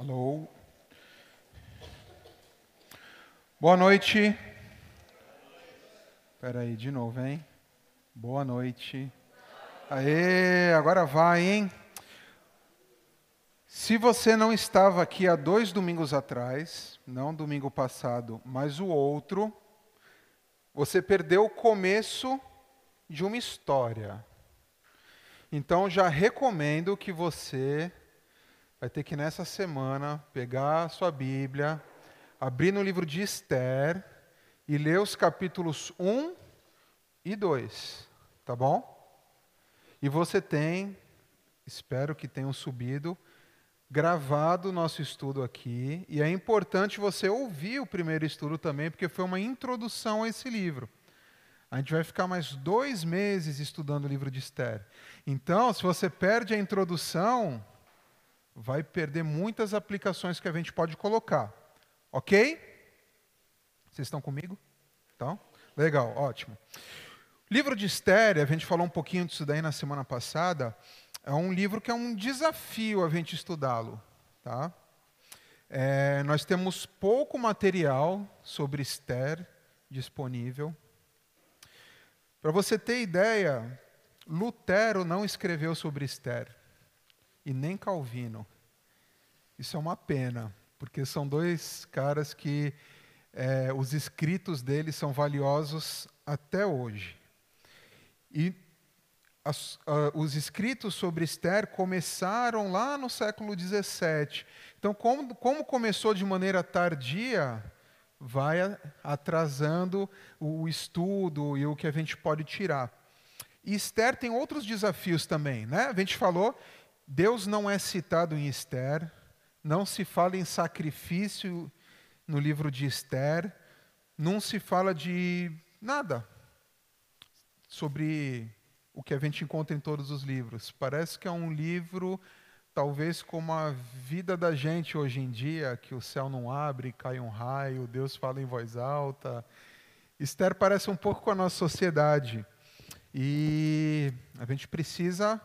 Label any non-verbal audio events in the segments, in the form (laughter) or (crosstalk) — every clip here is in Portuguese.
Alô? Boa noite. Espera aí, de novo, hein? Boa noite. Aê, agora vai, hein? Se você não estava aqui há dois domingos atrás, não domingo passado, mas o outro, você perdeu o começo de uma história. Então já recomendo que você vai ter que nessa semana pegar a sua Bíblia, abrir no livro de Esther e ler os capítulos 1 e 2, tá bom? E você tem, espero que tenham subido, gravado o nosso estudo aqui, e é importante você ouvir o primeiro estudo também, porque foi uma introdução a esse livro. A gente vai ficar mais dois meses estudando o livro de Esther. Então, se você perde a introdução, vai perder muitas aplicações que a gente pode colocar. Ok? Vocês estão comigo? Então, legal, ótimo. Livro de Esther, a gente falou um pouquinho disso daí na semana passada, é um livro que é um desafio a gente estudá-lo. Tá? É, nós temos pouco material sobre Esther disponível. Para você ter ideia, Lutero não escreveu sobre Esther e nem Calvino. Isso é uma pena, porque são dois caras que é, os escritos deles são valiosos até hoje. E as, uh, os escritos sobre Esther começaram lá no século XVII. Então, como, como começou de maneira tardia, vai atrasando o estudo e o que a gente pode tirar. E Esther tem outros desafios também. Né? A gente falou Deus não é citado em Esther, não se fala em sacrifício no livro de Esther, não se fala de nada sobre o que a gente encontra em todos os livros. Parece que é um livro, talvez como a vida da gente hoje em dia, que o céu não abre, cai um raio, Deus fala em voz alta. Esther parece um pouco com a nossa sociedade. E a gente precisa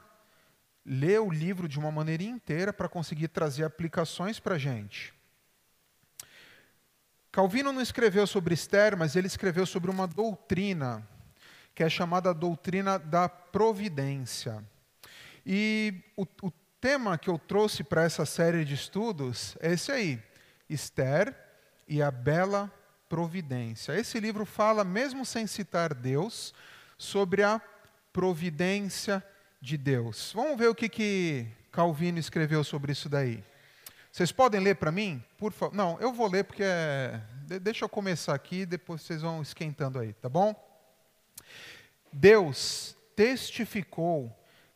ler o livro de uma maneira inteira para conseguir trazer aplicações para a gente. Calvino não escreveu sobre Esther, mas ele escreveu sobre uma doutrina, que é chamada doutrina da providência. E o, o tema que eu trouxe para essa série de estudos é esse aí: Esther e a Bela Providência. Esse livro fala, mesmo sem citar Deus, sobre a providência de Deus. Vamos ver o que, que Calvino escreveu sobre isso daí. Vocês podem ler para mim? Por favor. Não, eu vou ler porque é... deixa eu começar aqui, depois vocês vão esquentando aí, tá bom? Deus testificou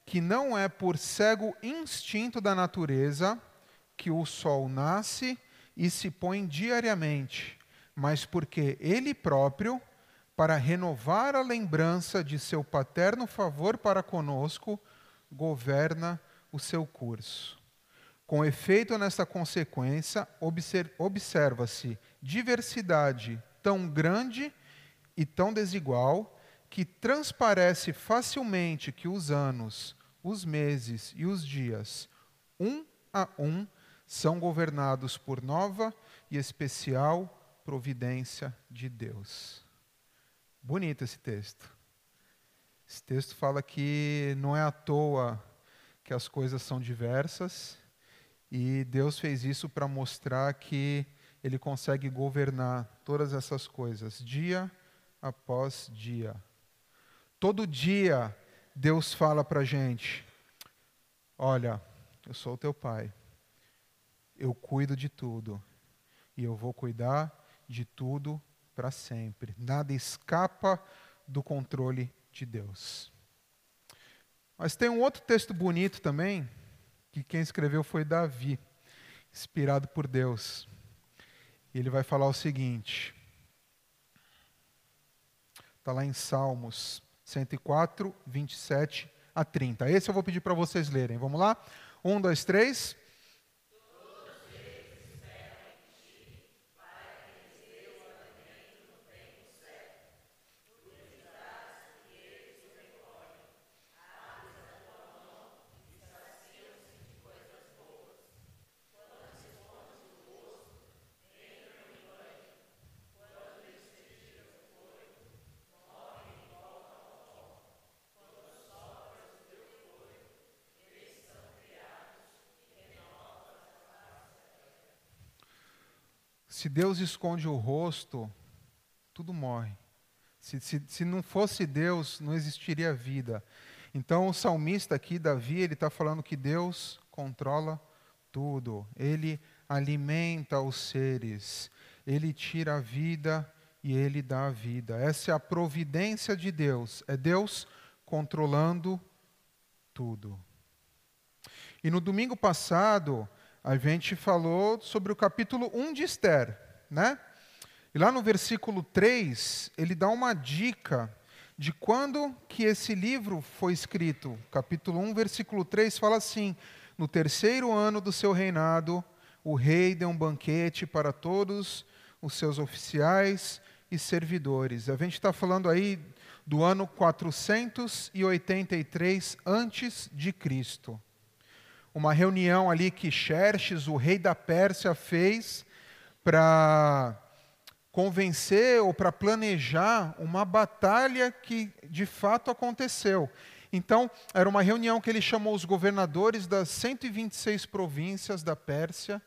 que não é por cego instinto da natureza que o sol nasce e se põe diariamente, mas porque ele próprio para renovar a lembrança de seu paterno favor para conosco, governa o seu curso. Com efeito nesta consequência, observa-se diversidade tão grande e tão desigual que transparece facilmente que os anos, os meses e os dias, um a um, são governados por nova e especial providência de Deus. Bonito esse texto. Esse texto fala que não é à toa que as coisas são diversas e Deus fez isso para mostrar que Ele consegue governar todas essas coisas, dia após dia. Todo dia Deus fala para a gente: Olha, eu sou o teu pai, eu cuido de tudo e eu vou cuidar de tudo para sempre. Nada escapa do controle de Deus. Mas tem um outro texto bonito também, que quem escreveu foi Davi, inspirado por Deus. Ele vai falar o seguinte: está lá em Salmos 104, 27 a 30. Esse eu vou pedir para vocês lerem. Vamos lá? Um, dois, três. Se Deus esconde o rosto, tudo morre. Se, se, se não fosse Deus, não existiria vida. Então, o salmista aqui, Davi, ele está falando que Deus controla tudo. Ele alimenta os seres. Ele tira a vida e ele dá a vida. Essa é a providência de Deus. É Deus controlando tudo. E no domingo passado, a gente falou sobre o capítulo 1 de Esther, né? E lá no versículo 3, ele dá uma dica de quando que esse livro foi escrito. Capítulo 1, versículo 3 fala assim: No terceiro ano do seu reinado, o rei deu um banquete para todos os seus oficiais e servidores. A gente está falando aí do ano 483 antes de Cristo. Uma reunião ali que Xerxes, o rei da Pérsia, fez para convencer ou para planejar uma batalha que de fato aconteceu. Então, era uma reunião que ele chamou os governadores das 126 províncias da Pérsia,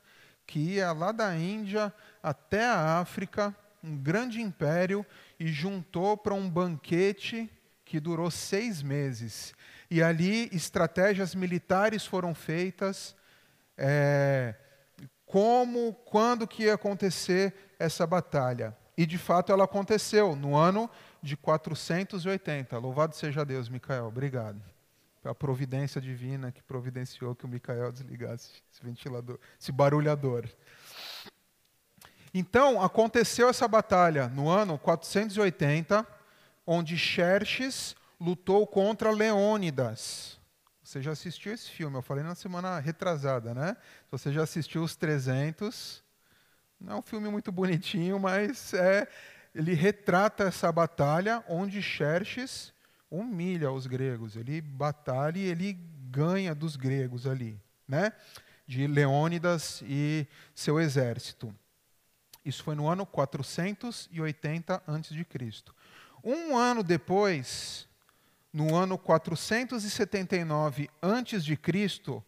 que ia lá da Índia até a África, um grande império, e juntou para um banquete que durou seis meses. E ali estratégias militares foram feitas, é, como, quando que ia acontecer essa batalha. E de fato ela aconteceu no ano de 480. Louvado seja Deus, Micael. Obrigado. A providência divina que providenciou que o Micael desligasse esse ventilador, esse barulhador. Então, aconteceu essa batalha no ano 480, onde Xerxes lutou contra Leônidas. Você já assistiu esse filme? Eu falei na semana retrasada, né? Você já assistiu os 300, não é um filme muito bonitinho, mas é, ele retrata essa batalha onde Xerxes humilha os gregos. Ele batalha e ele ganha dos gregos ali, né? De Leônidas e seu exército. Isso foi no ano 480 a.C. Um ano depois, no ano 479 a.C.,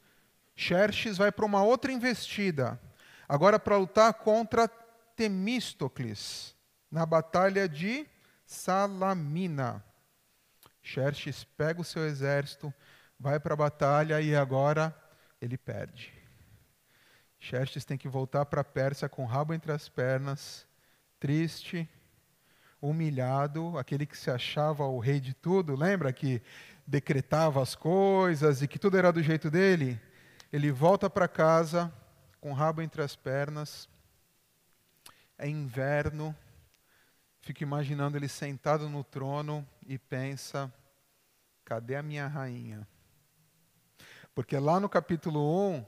Xerxes vai para uma outra investida, agora para lutar contra Temístocles, na batalha de Salamina. Xerxes pega o seu exército, vai para a batalha e agora ele perde. Xerxes tem que voltar para a Pérsia com o rabo entre as pernas, triste, humilhado, aquele que se achava o rei de tudo, lembra que decretava as coisas e que tudo era do jeito dele? Ele volta para casa com o rabo entre as pernas, é inverno, fica imaginando ele sentado no trono e pensa: cadê a minha rainha? Porque lá no capítulo 1,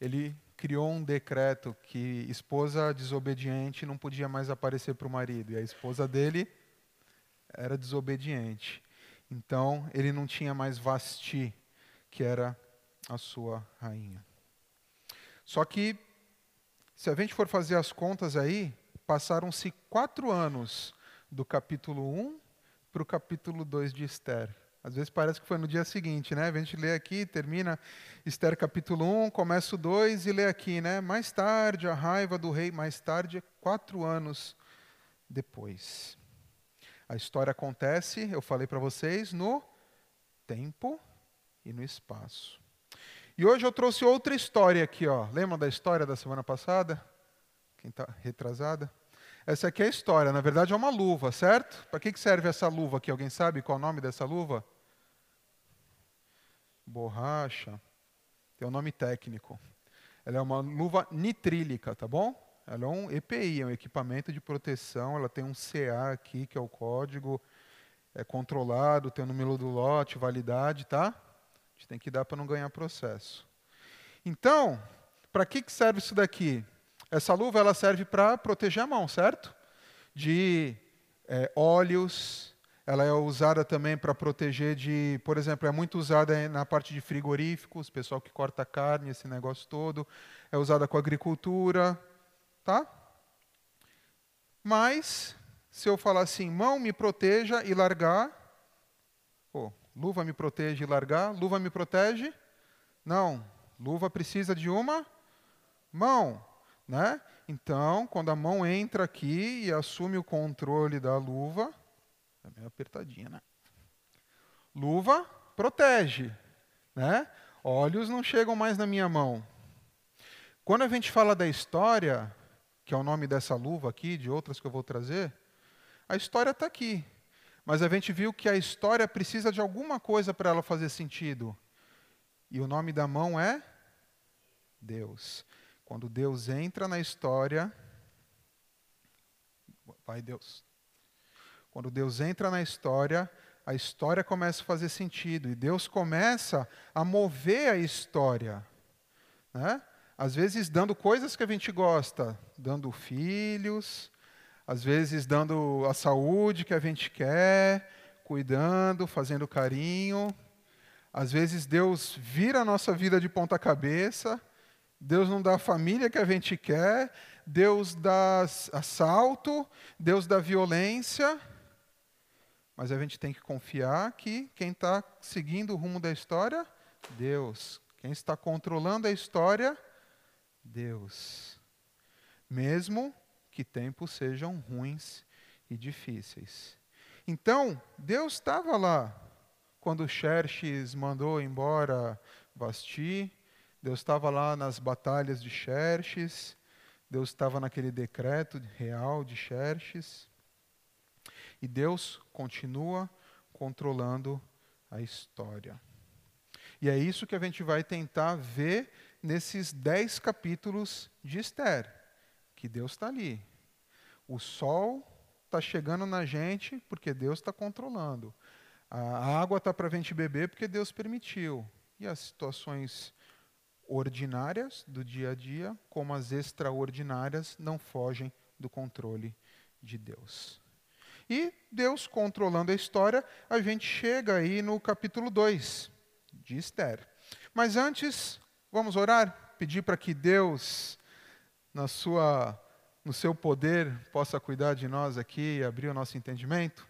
ele criou um decreto que esposa desobediente não podia mais aparecer para o marido, e a esposa dele era desobediente. Então, ele não tinha mais Vasti, que era a sua rainha. Só que, se a gente for fazer as contas aí, passaram-se quatro anos do capítulo 1 para o capítulo 2 de Esther. Às vezes parece que foi no dia seguinte, né? A gente lê aqui, termina Esther capítulo 1, começa o 2 e lê aqui, né? Mais tarde, a raiva do rei, mais tarde, quatro anos depois. A história acontece, eu falei para vocês, no tempo e no espaço. E hoje eu trouxe outra história aqui, ó. Lembra da história da semana passada? Quem está retrasada? Essa aqui é a história. Na verdade, é uma luva, certo? Para que serve essa luva aqui? Alguém sabe qual é o nome dessa luva? Borracha, tem um nome técnico. Ela é uma luva nitrílica, tá bom? Ela é um EPI, é um equipamento de proteção, ela tem um CA aqui, que é o código, é controlado, tem o número do lote, validade, tá? A gente tem que dar para não ganhar processo. Então, para que, que serve isso daqui? Essa luva ela serve para proteger a mão, certo? De é, óleos, ela é usada também para proteger de, por exemplo, é muito usada na parte de frigoríficos, pessoal que corta carne, esse negócio todo. É usada com agricultura, tá? Mas, se eu falar assim, mão me proteja e largar, oh, luva me protege e largar, luva me protege? Não, luva precisa de uma mão, né? Então, quando a mão entra aqui e assume o controle da luva, é meio apertadinha, né? Luva protege, né? Olhos não chegam mais na minha mão. Quando a gente fala da história, que é o nome dessa luva aqui, de outras que eu vou trazer, a história está aqui. Mas a gente viu que a história precisa de alguma coisa para ela fazer sentido. E o nome da mão é Deus. Quando Deus entra na história, vai Deus. Quando Deus entra na história, a história começa a fazer sentido e Deus começa a mover a história. Né? Às vezes dando coisas que a gente gosta, dando filhos, às vezes dando a saúde que a gente quer, cuidando, fazendo carinho. Às vezes Deus vira a nossa vida de ponta cabeça, Deus não dá a família que a gente quer, Deus dá assalto, Deus dá violência. Mas a gente tem que confiar que quem está seguindo o rumo da história, Deus. Quem está controlando a história, Deus. Mesmo que tempos sejam ruins e difíceis. Então, Deus estava lá quando Xerxes mandou embora Vasti, Deus estava lá nas batalhas de Xerxes, Deus estava naquele decreto real de Xerxes. E Deus continua controlando a história. E é isso que a gente vai tentar ver nesses dez capítulos de Esther, que Deus está ali. O sol está chegando na gente porque Deus está controlando. A água está para a gente beber porque Deus permitiu. E as situações ordinárias do dia a dia, como as extraordinárias, não fogem do controle de Deus. E Deus controlando a história, a gente chega aí no capítulo 2 de Esther. Mas antes, vamos orar, pedir para que Deus, na sua, no seu poder, possa cuidar de nós aqui e abrir o nosso entendimento.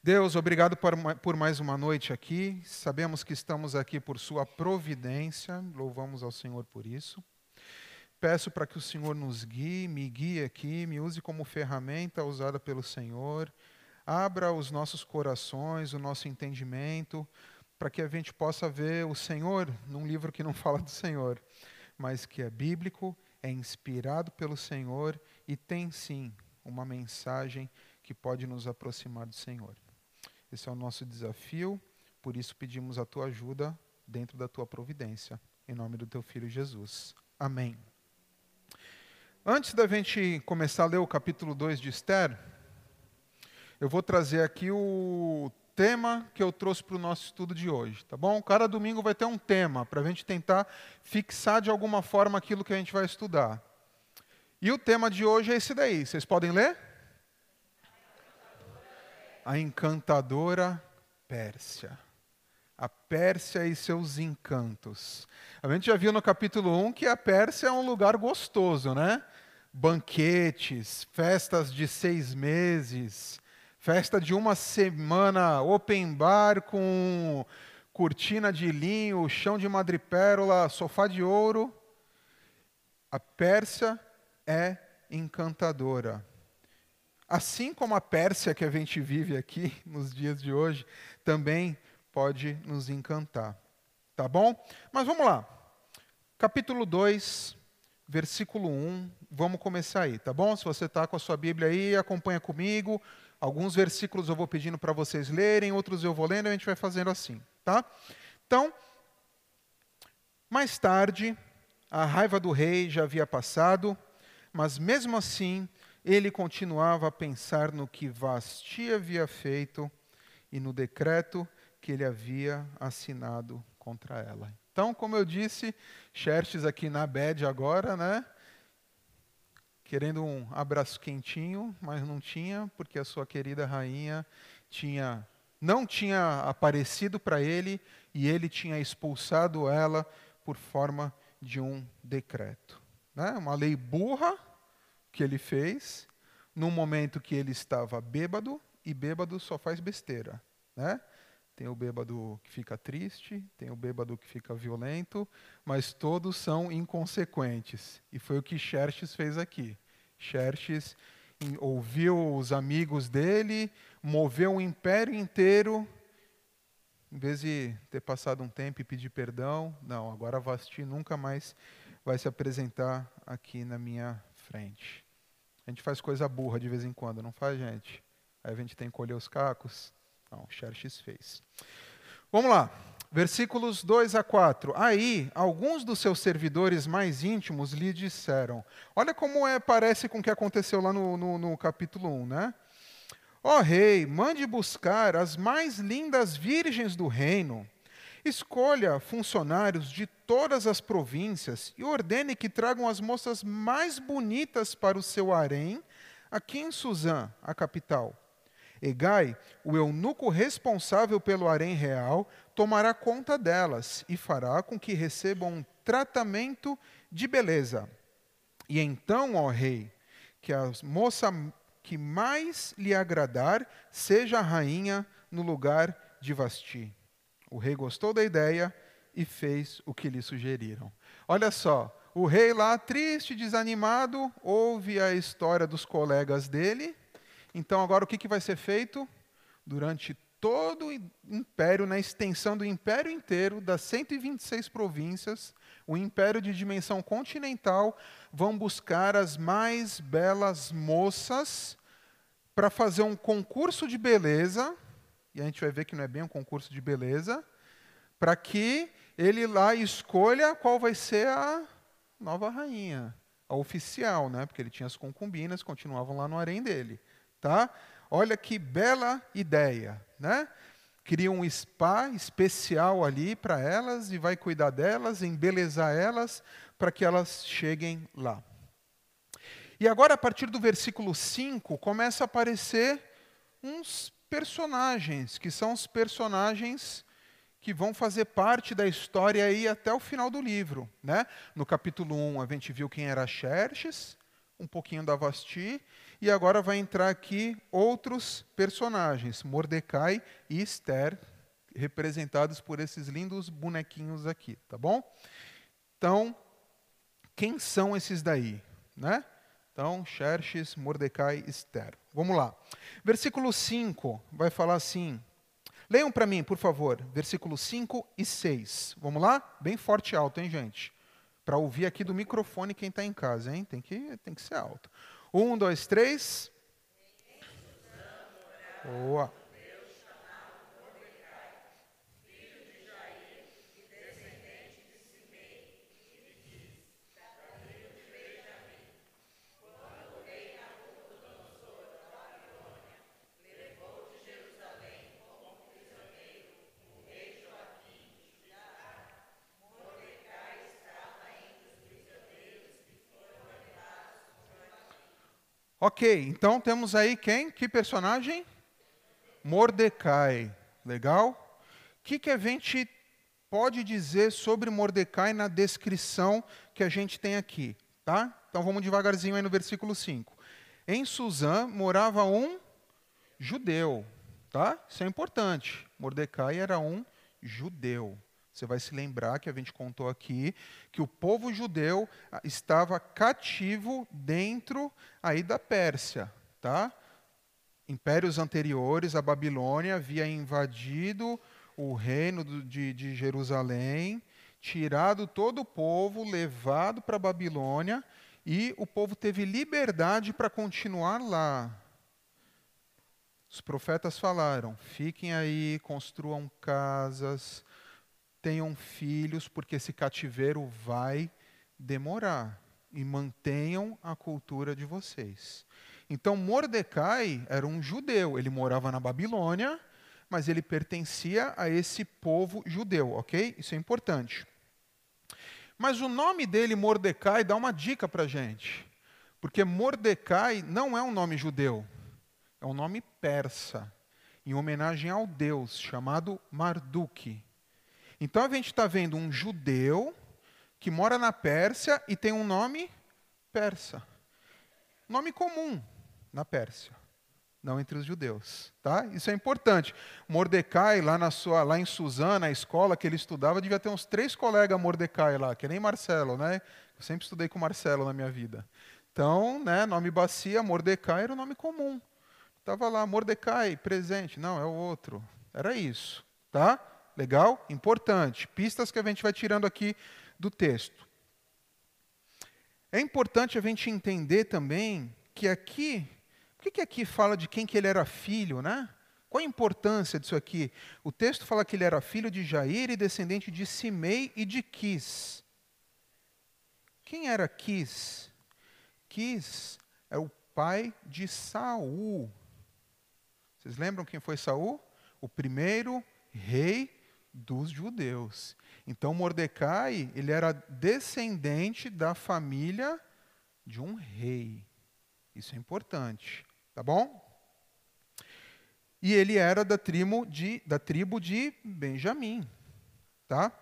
Deus, obrigado por, mais uma noite aqui. Sabemos que estamos aqui por Sua providência, louvamos ao Senhor por isso. Peço para que o Senhor nos guie, me guie aqui, me use como ferramenta usada pelo Senhor. Abra os nossos corações, o nosso entendimento, para que a gente possa ver o Senhor num livro que não (laughs) fala do Senhor, mas que é bíblico, é inspirado pelo Senhor e tem sim uma mensagem que pode nos aproximar do Senhor. Esse é o nosso desafio, por isso pedimos a tua ajuda dentro da tua providência, em nome do teu filho Jesus. Amém. Antes da gente começar a ler o capítulo 2 de Esther, eu vou trazer aqui o tema que eu trouxe para o nosso estudo de hoje, tá bom? Cada domingo vai ter um tema para a gente tentar fixar de alguma forma aquilo que a gente vai estudar. E o tema de hoje é esse daí. Vocês podem ler? A encantadora Pérsia. A Pérsia e seus encantos. A gente já viu no capítulo 1 que a Pérsia é um lugar gostoso, né? Banquetes, festas de seis meses, festa de uma semana, open bar com cortina de linho, chão de madrepérola, sofá de ouro. A Pérsia é encantadora. Assim como a Pérsia que a gente vive aqui (laughs) nos dias de hoje, também pode nos encantar. Tá bom? Mas vamos lá. Capítulo 2, versículo 1. Vamos começar aí, tá bom? Se você está com a sua Bíblia aí, acompanha comigo. Alguns versículos eu vou pedindo para vocês lerem, outros eu vou lendo e a gente vai fazendo assim, tá? Então, mais tarde, a raiva do rei já havia passado, mas mesmo assim, ele continuava a pensar no que Vasti havia feito e no decreto que ele havia assinado contra ela. Então, como eu disse, Xerxes aqui na bed agora, né? Querendo um abraço quentinho, mas não tinha, porque a sua querida rainha tinha não tinha aparecido para ele e ele tinha expulsado ela por forma de um decreto. Né? Uma lei burra que ele fez, num momento que ele estava bêbado, e bêbado só faz besteira. Né? tem o bêbado que fica triste, tem o bêbado que fica violento, mas todos são inconsequentes. E foi o que Xerxes fez aqui. Xerxes ouviu os amigos dele, moveu o império inteiro. Em vez de ter passado um tempo e pedir perdão, não, agora Vasti nunca mais vai se apresentar aqui na minha frente. A gente faz coisa burra de vez em quando, não faz, gente? Aí a gente tem que colher os cacos. Não, Xerxes fez. Vamos lá. Versículos 2 a 4. Aí, alguns dos seus servidores mais íntimos lhe disseram: Olha como é, parece com o que aconteceu lá no, no, no capítulo 1, né? Ó oh, rei, mande buscar as mais lindas virgens do reino. Escolha funcionários de todas as províncias e ordene que tragam as moças mais bonitas para o seu harém, aqui em Suzã, a capital. Egai, o eunuco responsável pelo harém real, tomará conta delas e fará com que recebam um tratamento de beleza. E então, ó rei, que a moça que mais lhe agradar seja a rainha no lugar de Vasti. O rei gostou da ideia e fez o que lhe sugeriram. Olha só, o rei lá, triste, desanimado, ouve a história dos colegas dele então, agora o que, que vai ser feito? Durante todo o império, na extensão do império inteiro, das 126 províncias, o império de dimensão continental, vão buscar as mais belas moças para fazer um concurso de beleza, e a gente vai ver que não é bem um concurso de beleza, para que ele lá escolha qual vai ser a nova rainha, a oficial, né? porque ele tinha as concubinas, continuavam lá no harém dele. Tá? Olha que bela ideia, né? Cria um spa especial ali para elas e vai cuidar delas, embelezar elas para que elas cheguem lá. E agora, a partir do versículo 5, começa a aparecer uns personagens, que são os personagens que vão fazer parte da história aí até o final do livro. Né? No capítulo 1, a gente viu quem era Xerxes, um pouquinho da Vasti, e agora vai entrar aqui outros personagens, Mordecai e Esther, representados por esses lindos bonequinhos aqui, tá bom? Então, quem são esses daí, né? Então, Xerxes, Mordecai Esther. Vamos lá. Versículo 5 vai falar assim. Leiam para mim, por favor, versículos 5 e 6. Vamos lá? Bem forte e alto, hein, gente? Para ouvir aqui do microfone quem está em casa, hein? Tem que, tem que ser alto. Um, dois, três. Boa. Ok, então temos aí quem? Que personagem? Mordecai. Legal? O que, que a gente pode dizer sobre Mordecai na descrição que a gente tem aqui? Tá? Então vamos devagarzinho aí no versículo 5. Em Suzã morava um judeu. Tá? Isso é importante. Mordecai era um judeu. Você vai se lembrar que a gente contou aqui que o povo judeu ah, estava cativo dentro aí da Pérsia, tá? Impérios anteriores, a Babilônia havia invadido o reino de, de Jerusalém, tirado todo o povo, levado para a Babilônia, e o povo teve liberdade para continuar lá. Os profetas falaram: fiquem aí, construam casas, tenham filhos, porque esse cativeiro vai demorar. E mantenham a cultura de vocês. Então, Mordecai era um judeu, ele morava na Babilônia, mas ele pertencia a esse povo judeu, ok? Isso é importante. Mas o nome dele, Mordecai, dá uma dica para a gente. Porque Mordecai não é um nome judeu, é um nome persa, em homenagem ao deus chamado Marduk. Então a gente está vendo um judeu que mora na Pérsia e tem um nome persa. Nome comum na Pérsia. não entre os judeus, tá? Isso é importante. Mordecai lá na sua, lá em Suzana, a escola que ele estudava, devia ter uns três colegas Mordecai lá, que nem Marcelo, né? Eu sempre estudei com Marcelo na minha vida. Então, né, nome bacia, Mordecai era o nome comum. Tava lá Mordecai presente, não, é o outro. Era isso, tá? Legal? Importante. Pistas que a gente vai tirando aqui do texto. É importante a gente entender também que aqui que, que aqui fala de quem que ele era filho, né? Qual a importância disso aqui? O texto fala que ele era filho de Jair e descendente de Simei e de Quis. Quem era Quis? Quis é o pai de Saul. Vocês lembram quem foi Saul? O primeiro rei dos judeus. Então Mordecai, ele era descendente da família de um rei. Isso é importante. Tá bom? E ele era da tribo de, da tribo de Benjamim. Tá?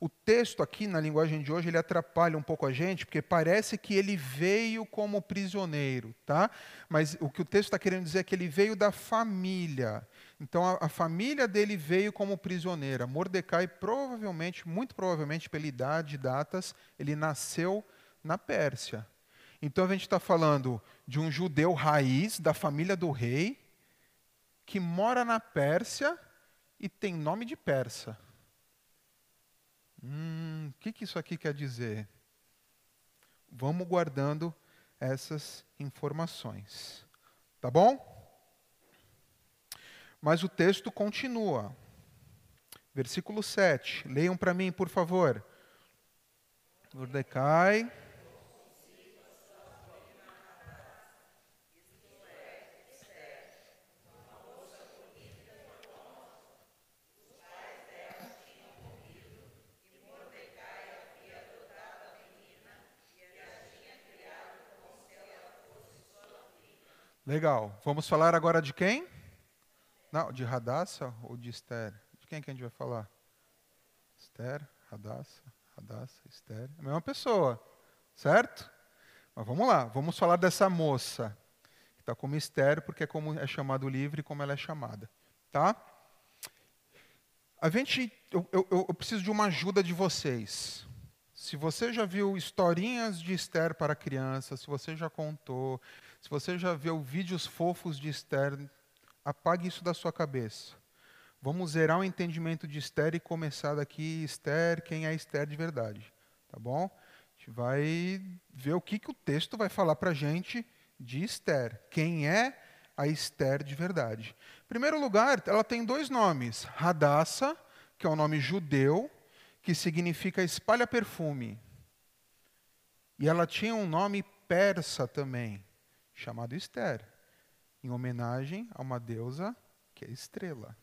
O texto aqui, na linguagem de hoje, ele atrapalha um pouco a gente, porque parece que ele veio como prisioneiro, tá? Mas o que o texto está querendo dizer é que ele veio da família. Então, a, a, família dele veio como prisioneira. Mordecai, provavelmente, muito provavelmente, pela idade e datas, ele nasceu na Pérsia. Então, a gente está falando de um judeu raiz da família do rei, que mora na Pérsia e tem nome de persa. Hum, o que, que isso aqui quer dizer? Vamos guardando essas informações. Tá bom? Mas o texto continua. Versículo 7. Leiam para mim, por favor. Mordecai. Legal. Vamos falar agora de quem? Não, de Radassa ou de Esther? De quem que a gente vai falar? Esther, Radassa, Radassa, Esther. É a mesma pessoa, certo? Mas vamos lá, vamos falar dessa moça, que está como Esther, porque é como é chamado o livro e como ela é chamada. Tá? A gente, eu, eu, eu preciso de uma ajuda de vocês. Se você já viu historinhas de Esther para crianças, se você já contou, se você já viu vídeos fofos de Esther, apague isso da sua cabeça. Vamos zerar o entendimento de Esther e começar daqui, Esther, quem é Esther de verdade. Tá bom? A gente vai ver o que, que o texto vai falar para a gente de Esther. Quem é a Esther de verdade? Em primeiro lugar, ela tem dois nomes. Radassa, que é um nome judeu, que significa espalha perfume. E ela tinha um nome persa também, chamado Esther, em homenagem a uma deusa que é estrela.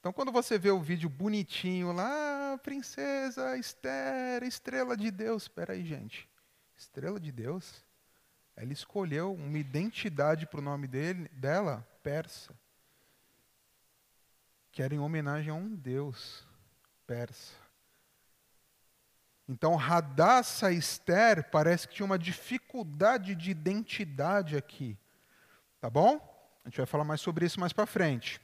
Então, quando você vê o vídeo bonitinho lá, princesa Esther, estrela de Deus, espera aí, gente, estrela de Deus, ela escolheu uma identidade para o nome dele, dela, persa, que era em homenagem a um deus persa. Então, Radassa Esther parece que tinha uma dificuldade de identidade aqui. Tá bom? A gente vai falar mais sobre isso mais para frente.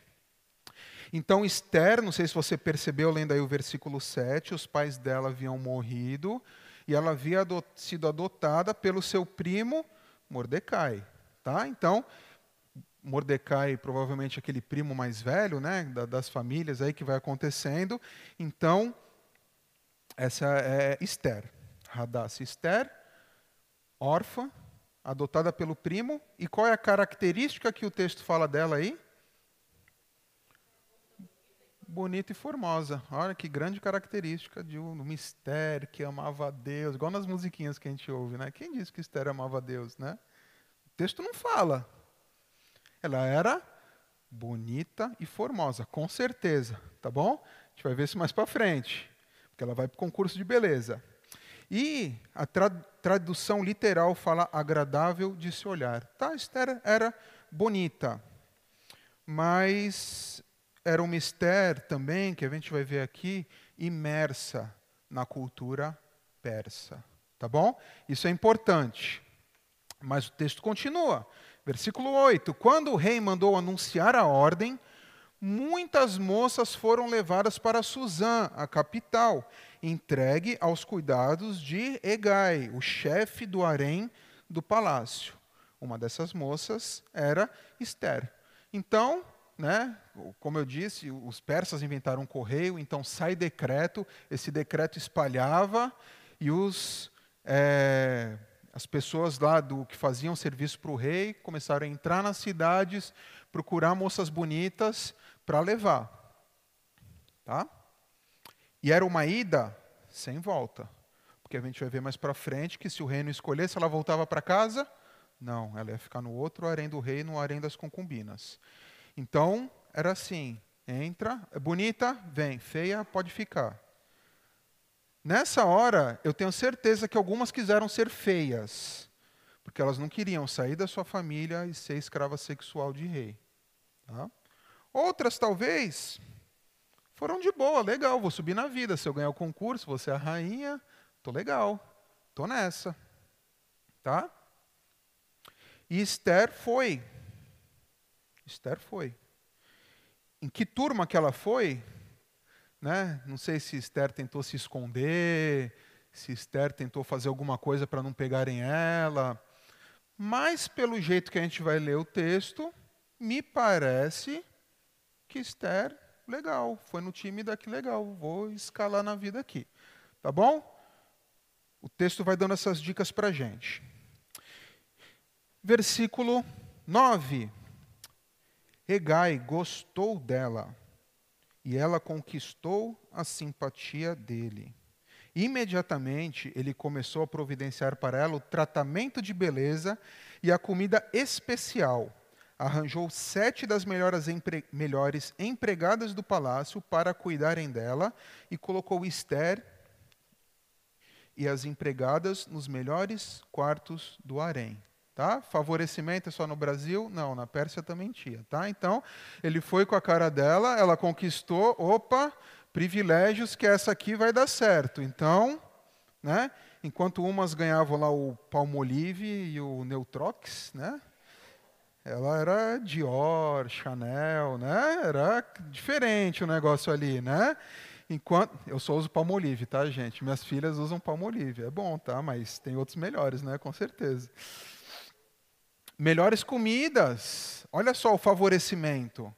Então, Esther, não sei se você percebeu lendo aí o versículo 7, os pais dela haviam morrido e ela havia adot sido adotada pelo seu primo Mordecai. Tá? Então, Mordecai, provavelmente aquele primo mais velho, né, das famílias aí que vai acontecendo. Então, essa é Esther. Hadassah Esther, órfã, adotada pelo primo. E qual é a característica que o texto fala dela aí? Bonita e formosa. Olha que grande característica de um mistério que amava a Deus, igual nas musiquinhas que a gente ouve, né? Quem disse que Esther amava a Deus, né? O texto não fala. Ela era bonita e formosa, com certeza, tá bom? A gente vai ver isso mais para frente, porque ela vai para o concurso de beleza. E a tra tradução literal fala agradável de se olhar. Tá, Esther era bonita, mas era uma Esther também, que a gente vai ver aqui, imersa na cultura persa. Tá bom? Isso é importante. Mas o texto continua. Versículo 8: Quando o rei mandou anunciar a ordem, muitas moças foram levadas para Suzã, a capital, entregue aos cuidados de Egai, o chefe do harém do palácio. Uma dessas moças era Esther. Então, né, como eu disse, os persas inventaram um correio, então sai decreto, esse decreto espalhava e os, é, as pessoas lá do que faziam serviço para o rei começaram a entrar nas cidades, procurar moças bonitas para levar. Tá? E era uma ida sem volta. Porque a gente vai ver mais para frente que se o rei não escolhesse, ela voltava para casa? Não, ela ia ficar no outro harém do rei, no harém das concubinas. Então, era assim: entra, é bonita, vem, feia, pode ficar. Nessa hora, eu tenho certeza que algumas quiseram ser feias, porque elas não queriam sair da sua família e ser escrava sexual de rei. Tá? Outras, talvez, foram de boa, legal, vou subir na vida. Se eu ganhar o concurso, vou ser a rainha, tô legal, tô nessa. Tá? E Esther foi. Esther foi. Em que turma que ela foi? Né? Não sei se Esther tentou se esconder, se Esther tentou fazer alguma coisa para não pegarem ela. Mas, pelo jeito que a gente vai ler o texto, me parece Esther legal, foi no time daqui, legal, vou escalar na vida aqui. Tá bom? O texto vai dando essas dicas para a gente. Versículo 9. Regai gostou dela, e ela conquistou a simpatia dele. Imediatamente ele começou a providenciar para ela o tratamento de beleza e a comida especial arranjou sete das melhores, empre melhores empregadas do palácio para cuidarem dela e colocou Esther e as empregadas nos melhores quartos do harém. Tá? Favorecimento é só no Brasil? Não, na Pérsia também tinha. Tá? Então, ele foi com a cara dela, ela conquistou, opa, privilégios que essa aqui vai dar certo. Então, né, enquanto umas ganhavam lá o Palmolive e o Neutrox, né, ela era Dior, Chanel, né? Era diferente o negócio ali, né? Enquanto eu só uso Palmolive, tá, gente? Minhas filhas usam Palmolive. É bom, tá? Mas tem outros melhores, né? Com certeza. Melhores comidas. Olha só o favorecimento.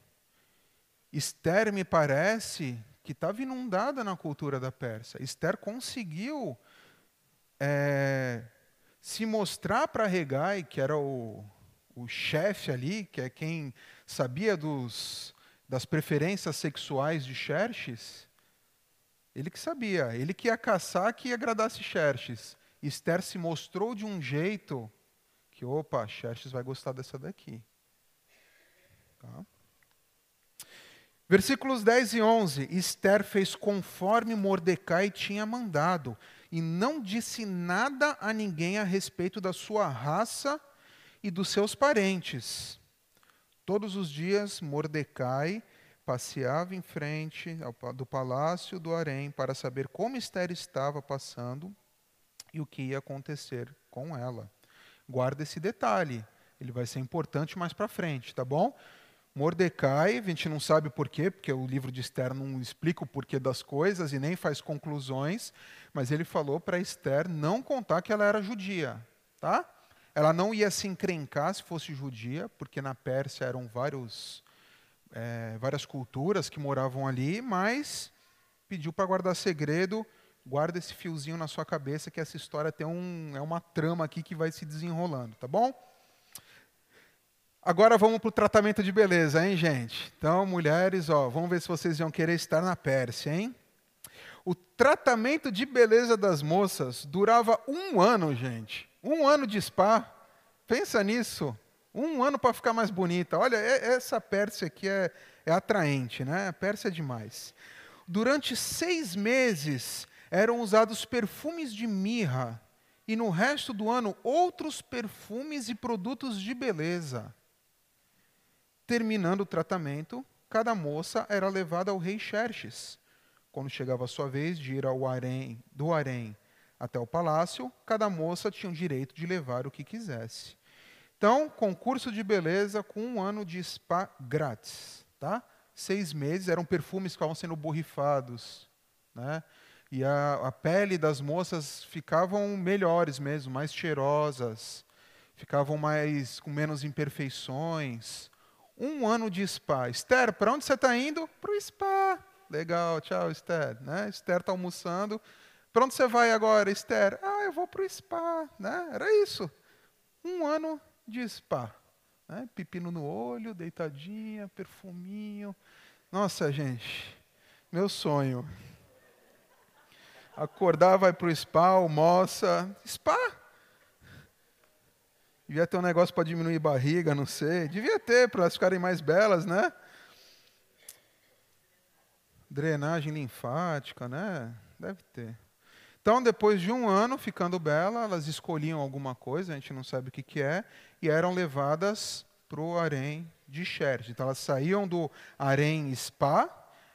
Esther me parece que estava inundada na cultura da Pérsia. Esther conseguiu é, se mostrar para Regai, que era o, o chefe ali, que é quem sabia dos, das preferências sexuais de Xerxes, ele que sabia, ele que ia caçar que agradasse Xerxes. Esther se mostrou de um jeito que, opa, Xerxes vai gostar dessa daqui. Tá? Versículos 10 e 11. Esther fez conforme Mordecai tinha mandado, e não disse nada a ninguém a respeito da sua raça e dos seus parentes. Todos os dias, Mordecai passeava em frente do palácio do Harém para saber como Esther estava passando e o que ia acontecer com ela. Guarda esse detalhe, ele vai ser importante mais para frente, tá bom? Mordecai, a gente não sabe por quê, porque o livro de Esther não explica o porquê das coisas e nem faz conclusões, mas ele falou para Esther não contar que ela era judia, tá? Ela não ia se encrencar se fosse judia, porque na Pérsia eram vários, é, várias culturas que moravam ali, mas pediu para guardar segredo. Guarda esse fiozinho na sua cabeça que essa história tem um, é uma trama aqui que vai se desenrolando, tá bom? Agora vamos para o tratamento de beleza, hein, gente? Então, mulheres, ó, vamos ver se vocês vão querer estar na Pérsia, hein? O tratamento de beleza das moças durava um ano, gente. Um ano de spa, pensa nisso. Um ano para ficar mais bonita. Olha, é, essa Pérsia aqui é, é atraente, né? A Pérsia é demais. Durante seis meses eram usados perfumes de mirra e no resto do ano outros perfumes e produtos de beleza. Terminando o tratamento, cada moça era levada ao rei Xerxes. Quando chegava a sua vez de ir ao harém, do harém até o palácio, cada moça tinha o direito de levar o que quisesse. Então, concurso de beleza com um ano de spa grátis, tá? Seis meses, eram perfumes que estavam sendo borrifados, né? E a, a pele das moças ficavam melhores mesmo, mais cheirosas, ficavam mais com menos imperfeições. Um ano de spa. Esther, para onde você está indo? Para o spa. Legal, tchau, Esther. Né? Esther está almoçando. Para onde você vai agora, Esther? Ah, eu vou para o spa. Né? Era isso. Um ano de spa. Né? Pepino no olho, deitadinha, perfuminho. Nossa, gente, meu sonho. Acordar, vai para o spa, almoça. Spa? Devia ter um negócio para diminuir barriga, não sei. Devia ter, para elas ficarem mais belas, né? Drenagem linfática, né? Deve ter. Então, depois de um ano ficando bela, elas escolhiam alguma coisa, a gente não sabe o que, que é, e eram levadas para o harém de Xerxes. Então, elas saíam do harém spa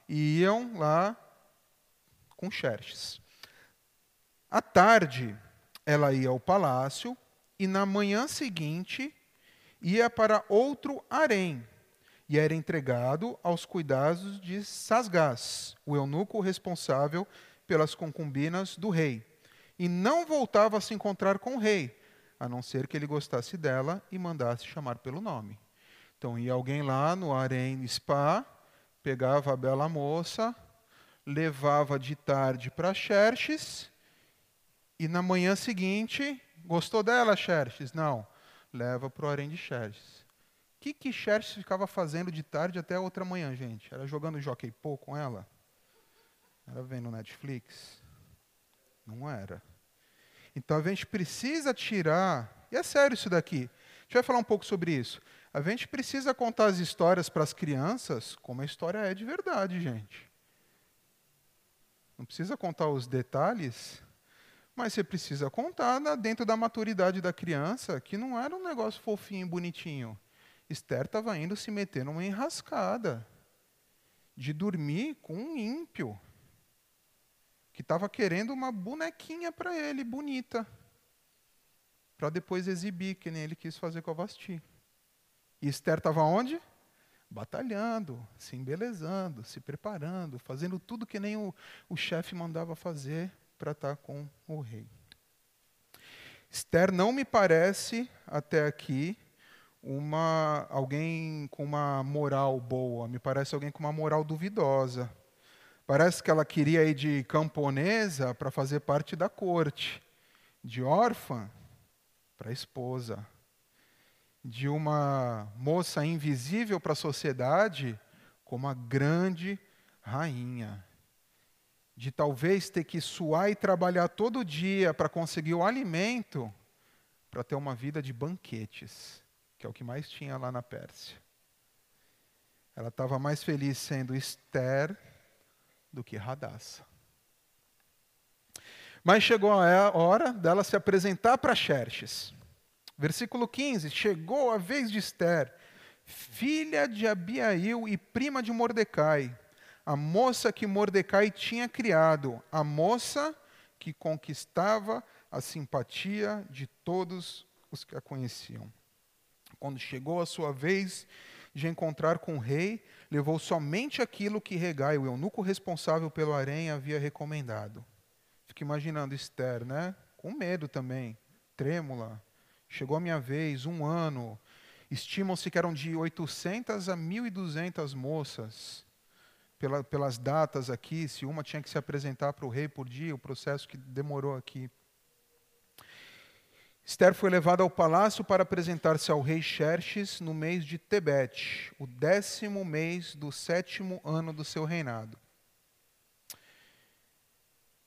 e iam lá com Xerxes. À tarde, ela ia ao palácio e na manhã seguinte ia para outro harém e era entregado aos cuidados de Sasgás, o eunuco responsável pelas concubinas do rei, e não voltava a se encontrar com o rei, a não ser que ele gostasse dela e mandasse chamar pelo nome. Então ia alguém lá no harém spa, pegava a bela moça, levava de tarde para Xerxes, e na manhã seguinte, gostou dela, Xerxes? Não, leva para o harém de Xerxes. O que, que Xerxes ficava fazendo de tarde até outra manhã, gente? Era jogando jockey pô com ela? Era vendo Netflix? Não era. Então a gente precisa tirar, e é sério isso daqui, a gente vai falar um pouco sobre isso. A gente precisa contar as histórias para as crianças como a história é de verdade, gente. Não precisa contar os detalhes, mas você precisa contar dentro da maturidade da criança que não era um negócio fofinho e bonitinho. Esther estava indo se meter numa enrascada de dormir com um ímpio que estava querendo uma bonequinha para ele, bonita, para depois exibir, que nem ele quis fazer com a Vasti. E Esther estava onde? Batalhando, se embelezando, se preparando, fazendo tudo que nem o, o chefe mandava fazer para estar tá com o rei. Esther não me parece, até aqui, uma, alguém com uma moral boa, me parece alguém com uma moral duvidosa. Parece que ela queria ir de camponesa para fazer parte da corte, de órfã para esposa, de uma moça invisível para a sociedade como a grande rainha, de talvez ter que suar e trabalhar todo dia para conseguir o alimento para ter uma vida de banquetes, que é o que mais tinha lá na Pérsia. Ela estava mais feliz sendo Esther do que Radassa. Mas chegou a hora dela se apresentar para Xerxes. Versículo 15: Chegou a vez de Esther, filha de Abiail e prima de Mordecai, a moça que Mordecai tinha criado, a moça que conquistava a simpatia de todos os que a conheciam. Quando chegou a sua vez de encontrar com o rei, levou somente aquilo que Regai, o eunuco responsável pelo harém, havia recomendado. Fico imaginando Esther, né? Com medo também, trêmula. Chegou a minha vez, um ano. Estimam-se que eram de 800 a 1.200 moças. Pela, pelas datas aqui, se uma tinha que se apresentar para o rei por dia, o processo que demorou aqui. Esther foi levada ao palácio para apresentar-se ao rei Xerxes no mês de Tebete, o décimo mês do sétimo ano do seu reinado.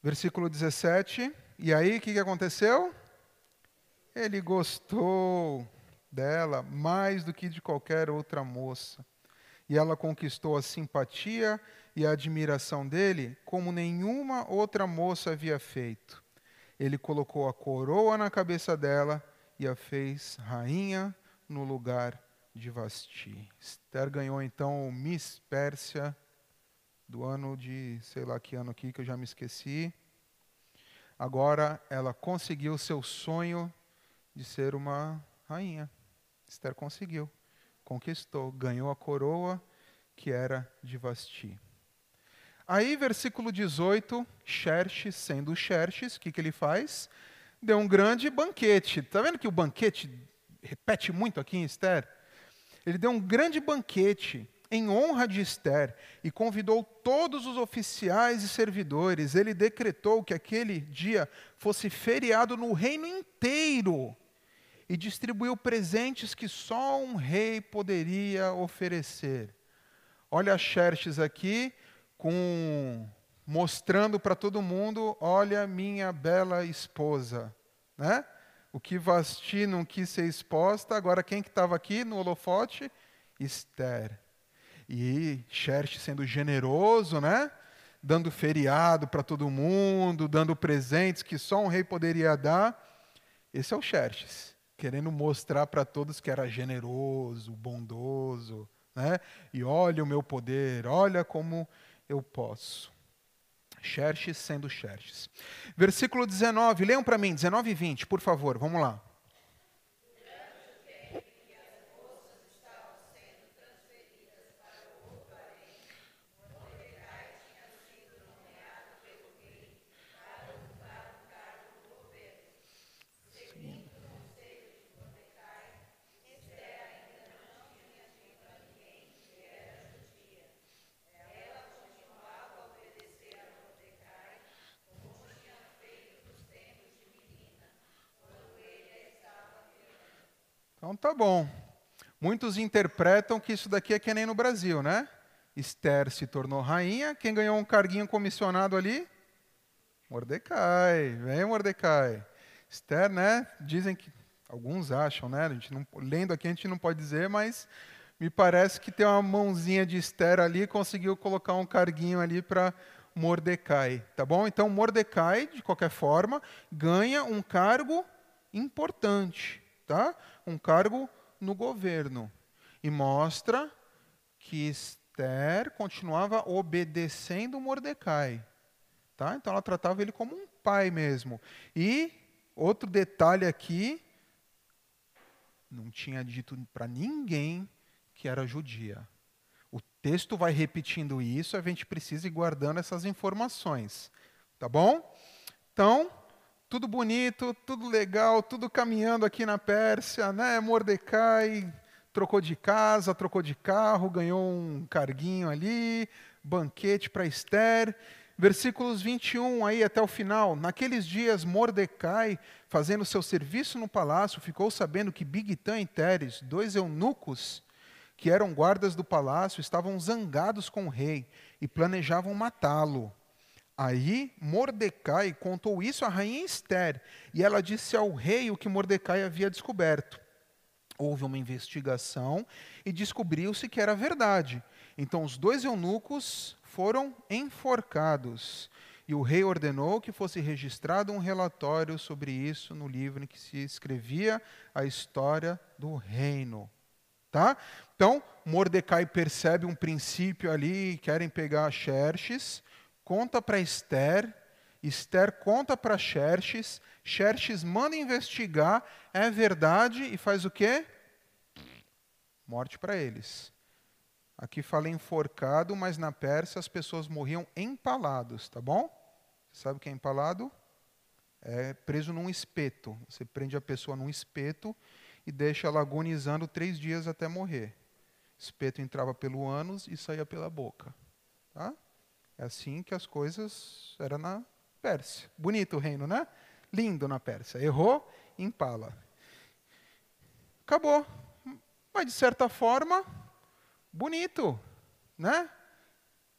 Versículo 17. E aí, o que, que aconteceu? Ele gostou dela mais do que de qualquer outra moça. E ela conquistou a simpatia e a admiração dele como nenhuma outra moça havia feito ele colocou a coroa na cabeça dela e a fez rainha no lugar de Vasti. Esther ganhou então o Miss Pérsia do ano de, sei lá que ano aqui, que eu já me esqueci. Agora ela conseguiu seu sonho de ser uma rainha. Esther conseguiu, conquistou, ganhou a coroa que era de Vasti. Aí, versículo 18, Xerxes, sendo Xerxes, o que, que ele faz? Deu um grande banquete. Está vendo que o banquete repete muito aqui em Esther? Ele deu um grande banquete em honra de Esther e convidou todos os oficiais e servidores. Ele decretou que aquele dia fosse feriado no reino inteiro e distribuiu presentes que só um rei poderia oferecer. Olha Xerxes aqui com mostrando para todo mundo, olha minha bela esposa, né? O que Vasti não quis ser exposta, agora quem que estava aqui no holofote? Esther. E Xerxes sendo generoso, né? Dando feriado para todo mundo, dando presentes que só um rei poderia dar. Esse é o Xerxes, querendo mostrar para todos que era generoso, bondoso, né? E olha o meu poder, olha como eu posso. Xerxes sendo Xerxes. Versículo 19, leiam para mim, 19 e 20, por favor, vamos lá. Tá bom. Muitos interpretam que isso daqui é que nem no Brasil, né? Esther se tornou rainha. Quem ganhou um carguinho comissionado ali? Mordecai. Vem, Mordecai. Esther, né? Dizem que. Alguns acham, né? A gente não, lendo aqui a gente não pode dizer, mas me parece que tem uma mãozinha de Esther ali conseguiu colocar um carguinho ali para Mordecai, tá bom? Então Mordecai, de qualquer forma, ganha um cargo importante, um cargo no governo. E mostra que Esther continuava obedecendo Mordecai. Tá? Então ela tratava ele como um pai mesmo. E outro detalhe aqui, não tinha dito para ninguém que era judia. O texto vai repetindo isso, a gente precisa ir guardando essas informações. Tá bom? Então, tudo bonito, tudo legal, tudo caminhando aqui na Pérsia, né? Mordecai trocou de casa, trocou de carro, ganhou um carguinho ali, banquete para Esther. Versículos 21 aí até o final. Naqueles dias, Mordecai, fazendo seu serviço no palácio, ficou sabendo que Bigtan e Teres, dois eunucos que eram guardas do palácio, estavam zangados com o rei e planejavam matá-lo. Aí Mordecai contou isso à rainha Esther, e ela disse ao rei o que Mordecai havia descoberto. Houve uma investigação e descobriu-se que era verdade. Então os dois eunucos foram enforcados. E o rei ordenou que fosse registrado um relatório sobre isso no livro em que se escrevia a história do reino. Tá? Então, Mordecai percebe um princípio ali, querem pegar Xerxes, conta para Esther, Esther conta para Xerxes, Xerxes manda investigar, é verdade e faz o quê? Morte para eles. Aqui fala enforcado, mas na Pérsia as pessoas morriam empalados, tá bom? Sabe o que é empalado? É preso num espeto. Você prende a pessoa num espeto e deixa ela agonizando três dias até morrer. Espeto entrava pelo ânus e saía pela boca. Tá? É assim que as coisas eram na Pérsia. Bonito o reino, né? Lindo na Pérsia. Errou, empala. Acabou. Mas, de certa forma, bonito, né?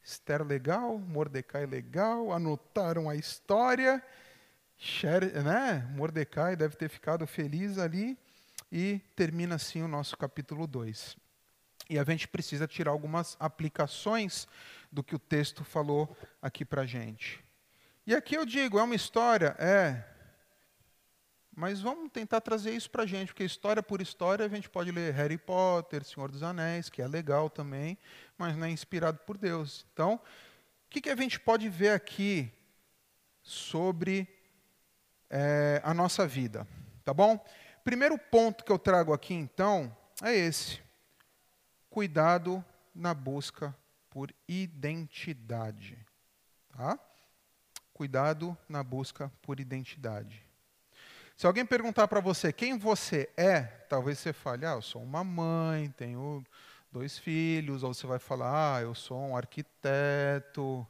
Esther legal, Mordecai legal, anotaram a história. Né? Mordecai deve ter ficado feliz ali. E termina assim o nosso capítulo 2. E a gente precisa tirar algumas aplicações do que o texto falou aqui para a gente. E aqui eu digo, é uma história? É. Mas vamos tentar trazer isso para a gente, porque história por história a gente pode ler Harry Potter, Senhor dos Anéis, que é legal também, mas não é inspirado por Deus. Então, o que, que a gente pode ver aqui sobre é, a nossa vida? Tá bom? Primeiro ponto que eu trago aqui, então, é esse: cuidado na busca por identidade. Tá? Cuidado na busca por identidade. Se alguém perguntar para você quem você é, talvez você fale: ah, eu sou uma mãe, tenho dois filhos, ou você vai falar: ah, eu sou um arquiteto,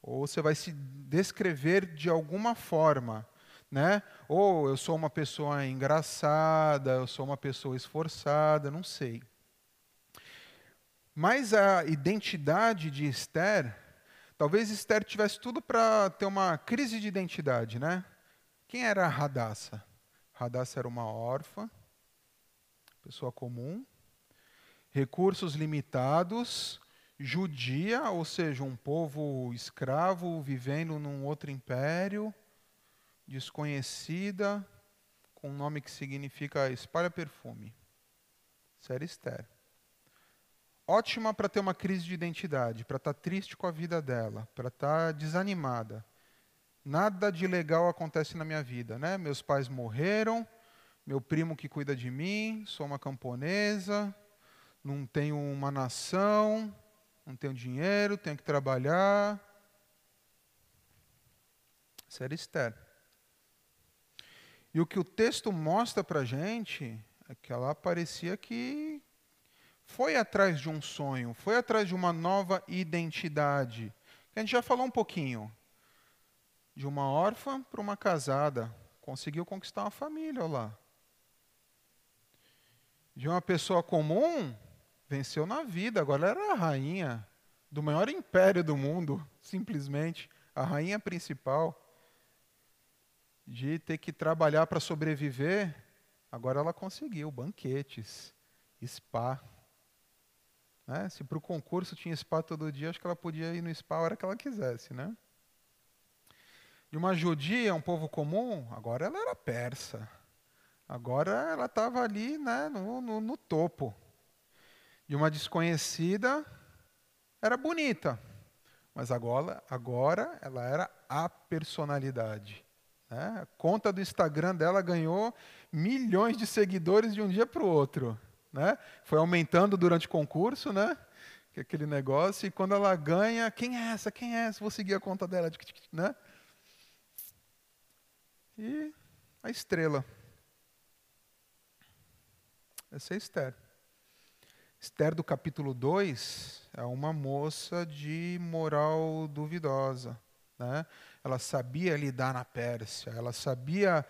ou você vai se descrever de alguma forma né? Ou eu sou uma pessoa engraçada, eu sou uma pessoa esforçada, não sei. Mas a identidade de Esther, talvez Esther tivesse tudo para ter uma crise de identidade, né? Quem era Radassa? Radassa era uma órfã, pessoa comum, recursos limitados, judia, ou seja, um povo escravo vivendo num outro império desconhecida, com um nome que significa espalha perfume. Série Esther. Ótima para ter uma crise de identidade, para estar tá triste com a vida dela, para estar tá desanimada. Nada de legal acontece na minha vida, né? Meus pais morreram, meu primo que cuida de mim, sou uma camponesa, não tenho uma nação, não tenho dinheiro, tenho que trabalhar. Série Esther. E o que o texto mostra para a gente é que ela parecia que foi atrás de um sonho, foi atrás de uma nova identidade. a gente já falou um pouquinho. De uma órfã para uma casada. Conseguiu conquistar uma família, lá. De uma pessoa comum, venceu na vida. Agora era a rainha do maior império do mundo, simplesmente. A rainha principal de ter que trabalhar para sobreviver, agora ela conseguiu banquetes, spa. Né? Se para o concurso tinha spa todo dia, acho que ela podia ir no spa a hora que ela quisesse. Né? De uma judia, um povo comum, agora ela era persa. Agora ela estava ali né, no, no, no topo. De uma desconhecida, era bonita. Mas agora, agora ela era a personalidade. Né? A conta do Instagram dela ganhou milhões de seguidores de um dia para o outro. Né? Foi aumentando durante o concurso, né? Que aquele negócio, e quando ela ganha, quem é essa? Quem é essa? Vou seguir a conta dela. Né? E a estrela. Essa é Esther. Esther do capítulo 2 é uma moça de moral duvidosa. Né? Ela sabia lidar na Pérsia, ela sabia,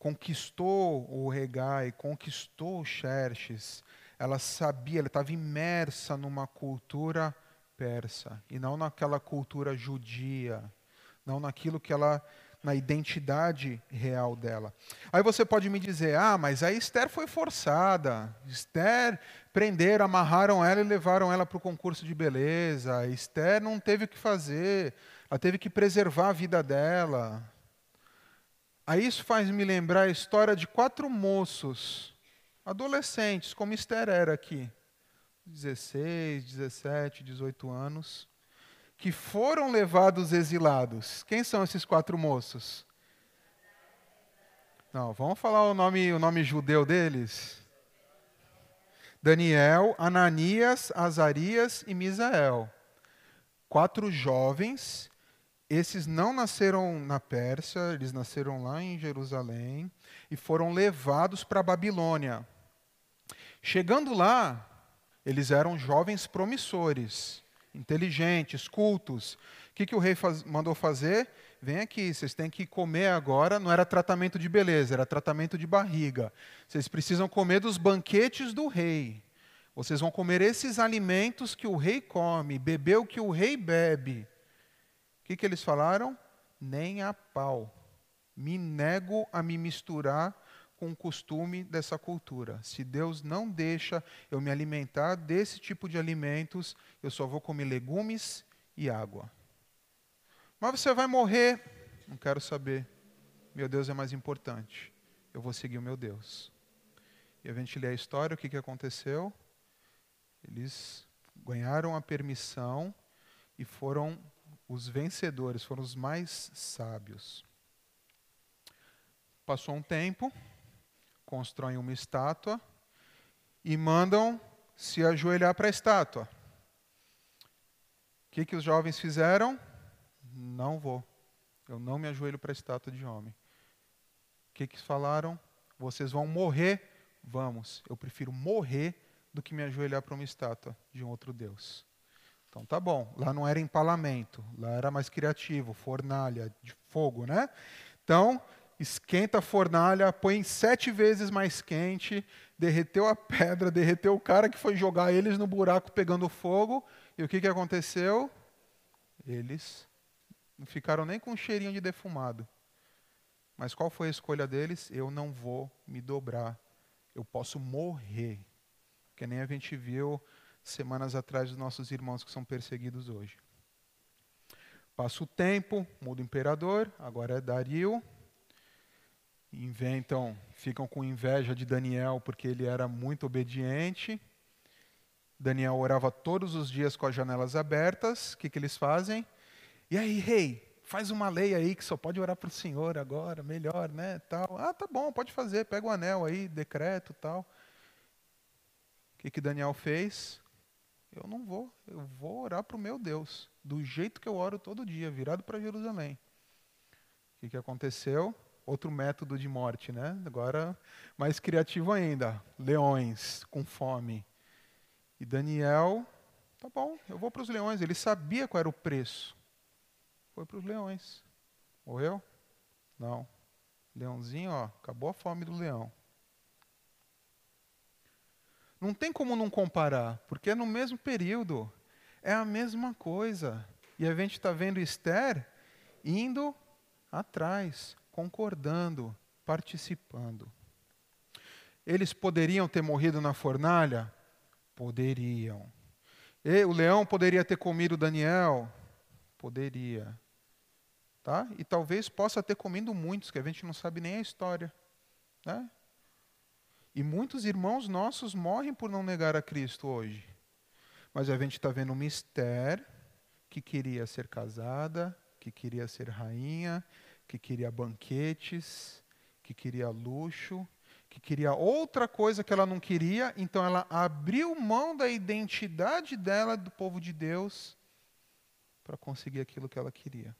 conquistou o Regai, conquistou Xerxes, ela sabia, ela estava imersa numa cultura persa, e não naquela cultura judia, não naquilo que ela na identidade real dela. Aí você pode me dizer: ah, mas a Esther foi forçada. Esther prenderam, amarraram ela e levaram ela para o concurso de beleza. A Esther não teve o que fazer. Ela teve que preservar a vida dela. Aí isso faz me lembrar a história de quatro moços, adolescentes, como Esther era aqui, 16, 17, 18 anos, que foram levados exilados. Quem são esses quatro moços? Não, vamos falar o nome, o nome judeu deles? Daniel, Ananias, Azarias e Misael. Quatro jovens esses não nasceram na Pérsia, eles nasceram lá em Jerusalém e foram levados para a Babilônia. Chegando lá, eles eram jovens promissores, inteligentes, cultos. O que, que o rei faz, mandou fazer? Vem aqui, vocês têm que comer agora. Não era tratamento de beleza, era tratamento de barriga. Vocês precisam comer dos banquetes do rei. Vocês vão comer esses alimentos que o rei come, beber o que o rei bebe que, que eles falaram? Nem a pau. Me nego a me misturar com o costume dessa cultura. Se Deus não deixa eu me alimentar desse tipo de alimentos, eu só vou comer legumes e água. Mas você vai morrer? Não quero saber. Meu Deus é mais importante. Eu vou seguir o meu Deus. E a gente lê a história, o que, que aconteceu? Eles ganharam a permissão e foram os vencedores foram os mais sábios. Passou um tempo, constroem uma estátua, e mandam se ajoelhar para a estátua. O que, que os jovens fizeram? Não vou. Eu não me ajoelho para a estátua de homem. O que, que falaram? Vocês vão morrer? Vamos. Eu prefiro morrer do que me ajoelhar para uma estátua de um outro Deus. Então tá bom. Lá não era empalamento, lá era mais criativo, fornalha de fogo, né? Então, esquenta a fornalha, põe sete vezes mais quente, derreteu a pedra, (laughs) derreteu o cara que foi jogar eles no buraco pegando fogo. E o que, que aconteceu? Eles não ficaram nem com um cheirinho de defumado. Mas qual foi a escolha deles? Eu não vou me dobrar. Eu posso morrer. Que nem a gente viu semanas atrás dos nossos irmãos que são perseguidos hoje. Passa o tempo, muda o imperador, agora é Dario. Inventam, ficam com inveja de Daniel porque ele era muito obediente. Daniel orava todos os dias com as janelas abertas. O que, que eles fazem? E aí, rei, faz uma lei aí que só pode orar para o Senhor agora, melhor, né? Tal. Ah, tá bom, pode fazer, pega o anel aí, decreto tal. O que, que Daniel fez? Eu não vou, eu vou orar para o meu Deus, do jeito que eu oro todo dia, virado para Jerusalém. O que, que aconteceu? Outro método de morte, né? Agora mais criativo ainda. Leões com fome. E Daniel, tá bom, eu vou para os leões. Ele sabia qual era o preço. Foi para os leões. Morreu? Não. Leãozinho, ó, acabou a fome do leão. Não tem como não comparar, porque é no mesmo período, é a mesma coisa. E a gente está vendo Esther indo atrás, concordando, participando. Eles poderiam ter morrido na fornalha? Poderiam. E o leão poderia ter comido Daniel? Poderia. Tá? E talvez possa ter comido muitos, que a gente não sabe nem a história. Né? E muitos irmãos nossos morrem por não negar a Cristo hoje. Mas a gente está vendo uma Esther que queria ser casada, que queria ser rainha, que queria banquetes, que queria luxo, que queria outra coisa que ela não queria, então ela abriu mão da identidade dela, do povo de Deus, para conseguir aquilo que ela queria.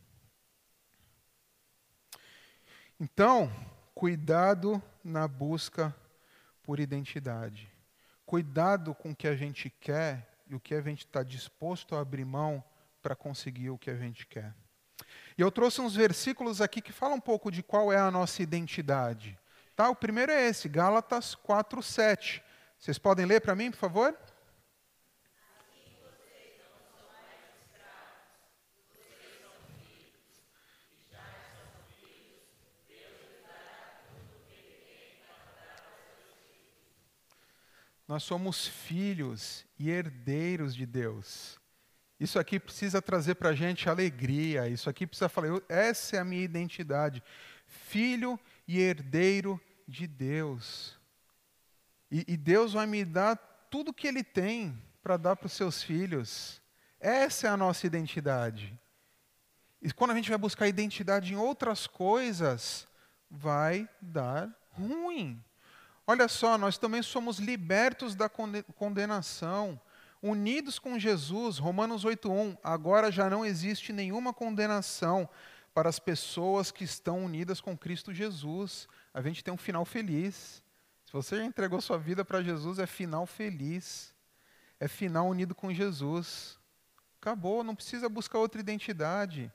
Então, cuidado na busca por identidade. Cuidado com o que a gente quer e o que a gente está disposto a abrir mão para conseguir o que a gente quer. E eu trouxe uns versículos aqui que falam um pouco de qual é a nossa identidade. Tá? O primeiro é esse, Gálatas 4, 7. Vocês podem ler para mim, por favor? Nós somos filhos e herdeiros de Deus. Isso aqui precisa trazer para a gente alegria. Isso aqui precisa falar, essa é a minha identidade. Filho e herdeiro de Deus. E, e Deus vai me dar tudo que Ele tem para dar para os seus filhos. Essa é a nossa identidade. E quando a gente vai buscar identidade em outras coisas, vai dar ruim. Olha só, nós também somos libertos da condenação, unidos com Jesus, Romanos 8:1. Agora já não existe nenhuma condenação para as pessoas que estão unidas com Cristo Jesus. A gente tem um final feliz. Se você já entregou sua vida para Jesus, é final feliz. É final unido com Jesus. Acabou, não precisa buscar outra identidade.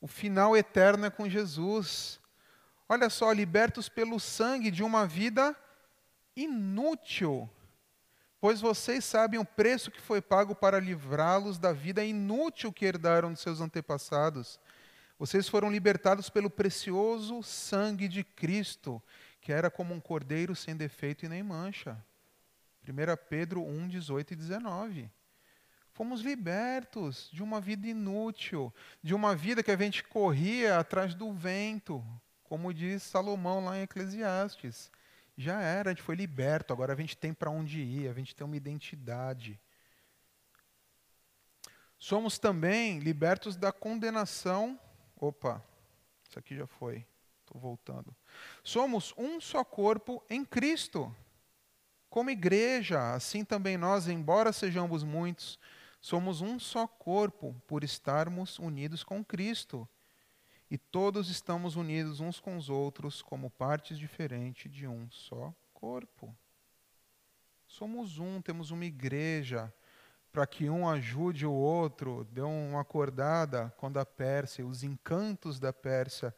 O final eterno é com Jesus. Olha só, libertos pelo sangue de uma vida inútil, pois vocês sabem o preço que foi pago para livrá-los da vida inútil que herdaram de seus antepassados. Vocês foram libertados pelo precioso sangue de Cristo, que era como um cordeiro sem defeito e nem mancha. 1 Pedro 1, 18 e 19. Fomos libertos de uma vida inútil, de uma vida que a gente corria atrás do vento, como diz Salomão lá em Eclesiastes já era, a gente foi liberto, agora a gente tem para onde ir, a gente tem uma identidade. Somos também libertos da condenação. Opa, isso aqui já foi, estou voltando. Somos um só corpo em Cristo. Como igreja, assim também nós, embora sejamos muitos, somos um só corpo por estarmos unidos com Cristo. E todos estamos unidos uns com os outros como partes diferentes de um só corpo. Somos um, temos uma igreja para que um ajude o outro, dê uma acordada quando a Pérsia, os encantos da Pérsia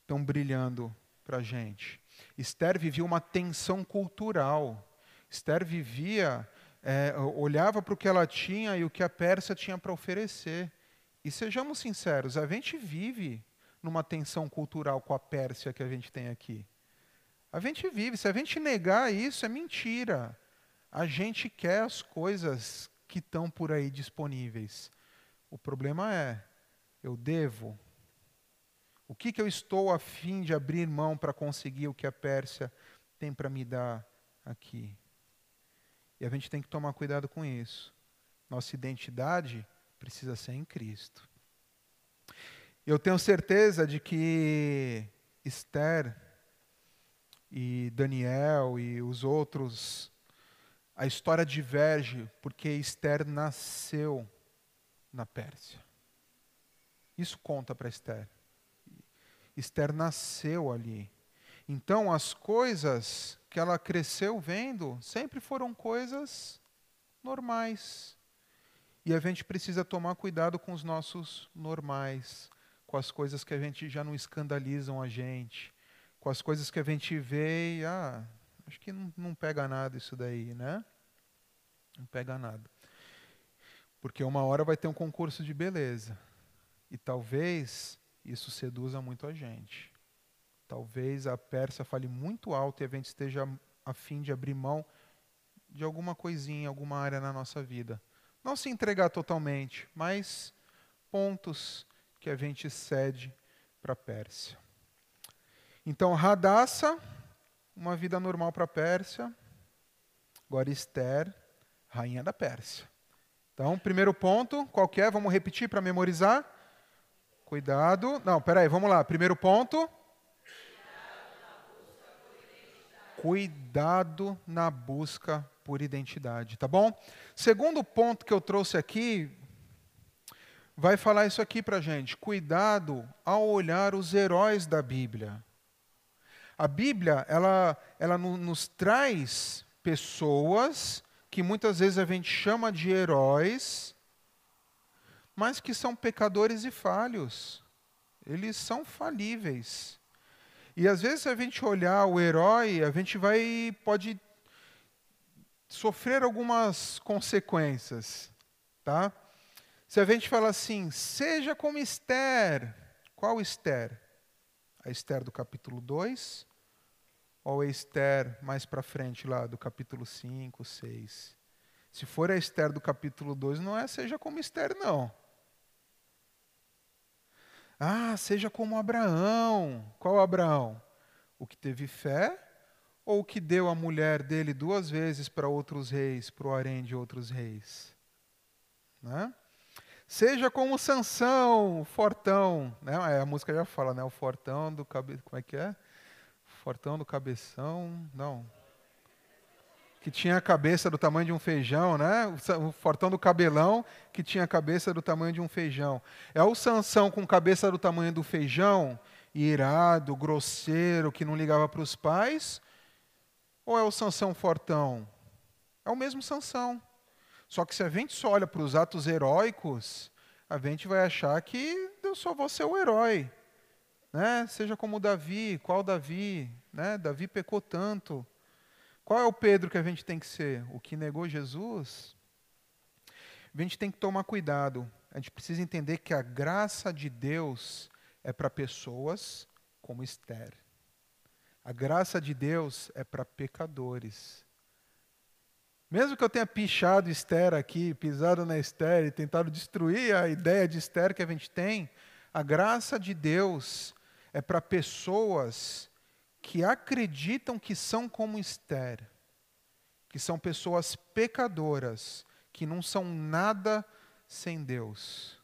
estão brilhando para a gente. Esther vivia uma tensão cultural. Esther vivia, é, olhava para o que ela tinha e o que a Pérsia tinha para oferecer. E sejamos sinceros, a gente vive numa tensão cultural com a Pérsia que a gente tem aqui. A gente vive, se a gente negar isso, é mentira. A gente quer as coisas que estão por aí disponíveis. O problema é, eu devo? O que, que eu estou a fim de abrir mão para conseguir o que a Pérsia tem para me dar aqui? E a gente tem que tomar cuidado com isso. Nossa identidade precisa ser em Cristo. Eu tenho certeza de que Esther e Daniel e os outros a história diverge porque Esther nasceu na Pérsia. Isso conta para Esther. Esther nasceu ali. Então, as coisas que ela cresceu vendo sempre foram coisas normais. E a gente precisa tomar cuidado com os nossos normais, com as coisas que a gente já não escandalizam a gente, com as coisas que a gente vê e, ah, Acho que não, não pega nada isso daí, né? Não pega nada. Porque uma hora vai ter um concurso de beleza. E talvez isso seduza muito a gente. Talvez a Pérsia fale muito alto e a gente esteja a fim de abrir mão de alguma coisinha, alguma área na nossa vida. Não se entregar totalmente, mas pontos que a gente cede para a Pérsia. Então, Radassa uma vida normal para a Pérsia. Agora Esther, rainha da Pérsia. Então, primeiro ponto, qual é? Vamos repetir para memorizar? Cuidado. Não, peraí, vamos lá. Primeiro ponto. Cuidado na busca por identidade, tá bom? Segundo ponto que eu trouxe aqui, vai falar isso aqui para gente. Cuidado ao olhar os heróis da Bíblia. A Bíblia, ela, ela nos traz pessoas que muitas vezes a gente chama de heróis, mas que são pecadores e falhos. Eles são falíveis. E às vezes a gente olhar o herói, a gente vai pode sofrer algumas consequências, tá? Se a gente fala assim, seja como Esther, qual Esther? a Esther do capítulo 2 ou a Esther mais para frente lá do capítulo 5, 6? Se for a Esther do capítulo 2, não é seja como Esther, não. Ah, seja como Abraão. Qual Abraão? O que teve fé ou o que deu a mulher dele duas vezes para outros reis, para o harém de outros reis? Né? Seja como Sansão, fortão. Né? É, a música já fala, né? O fortão do cabe... Como é que é? Fortão do cabeção. Não. Que tinha a cabeça do tamanho de um feijão, né? O fortão do cabelão, que tinha a cabeça do tamanho de um feijão. É o Sansão com cabeça do tamanho do feijão, irado, grosseiro, que não ligava para os pais? Ou é o Sansão fortão? É o mesmo Sansão. Só que se a gente só olha para os atos heróicos, a gente vai achar que eu só vou ser o herói. Né? Seja como Davi, qual Davi? Né? Davi pecou tanto. Qual é o Pedro que a gente tem que ser? O que negou Jesus? A gente tem que tomar cuidado. A gente precisa entender que a graça de Deus é para pessoas como Esther. A graça de Deus é para pecadores. Mesmo que eu tenha pichado Esther aqui, pisado na Esther e tentado destruir a ideia de Esther que a gente tem, a graça de Deus é para pessoas que acreditam que são como Esther, que são pessoas pecadoras, que não são nada sem Deus.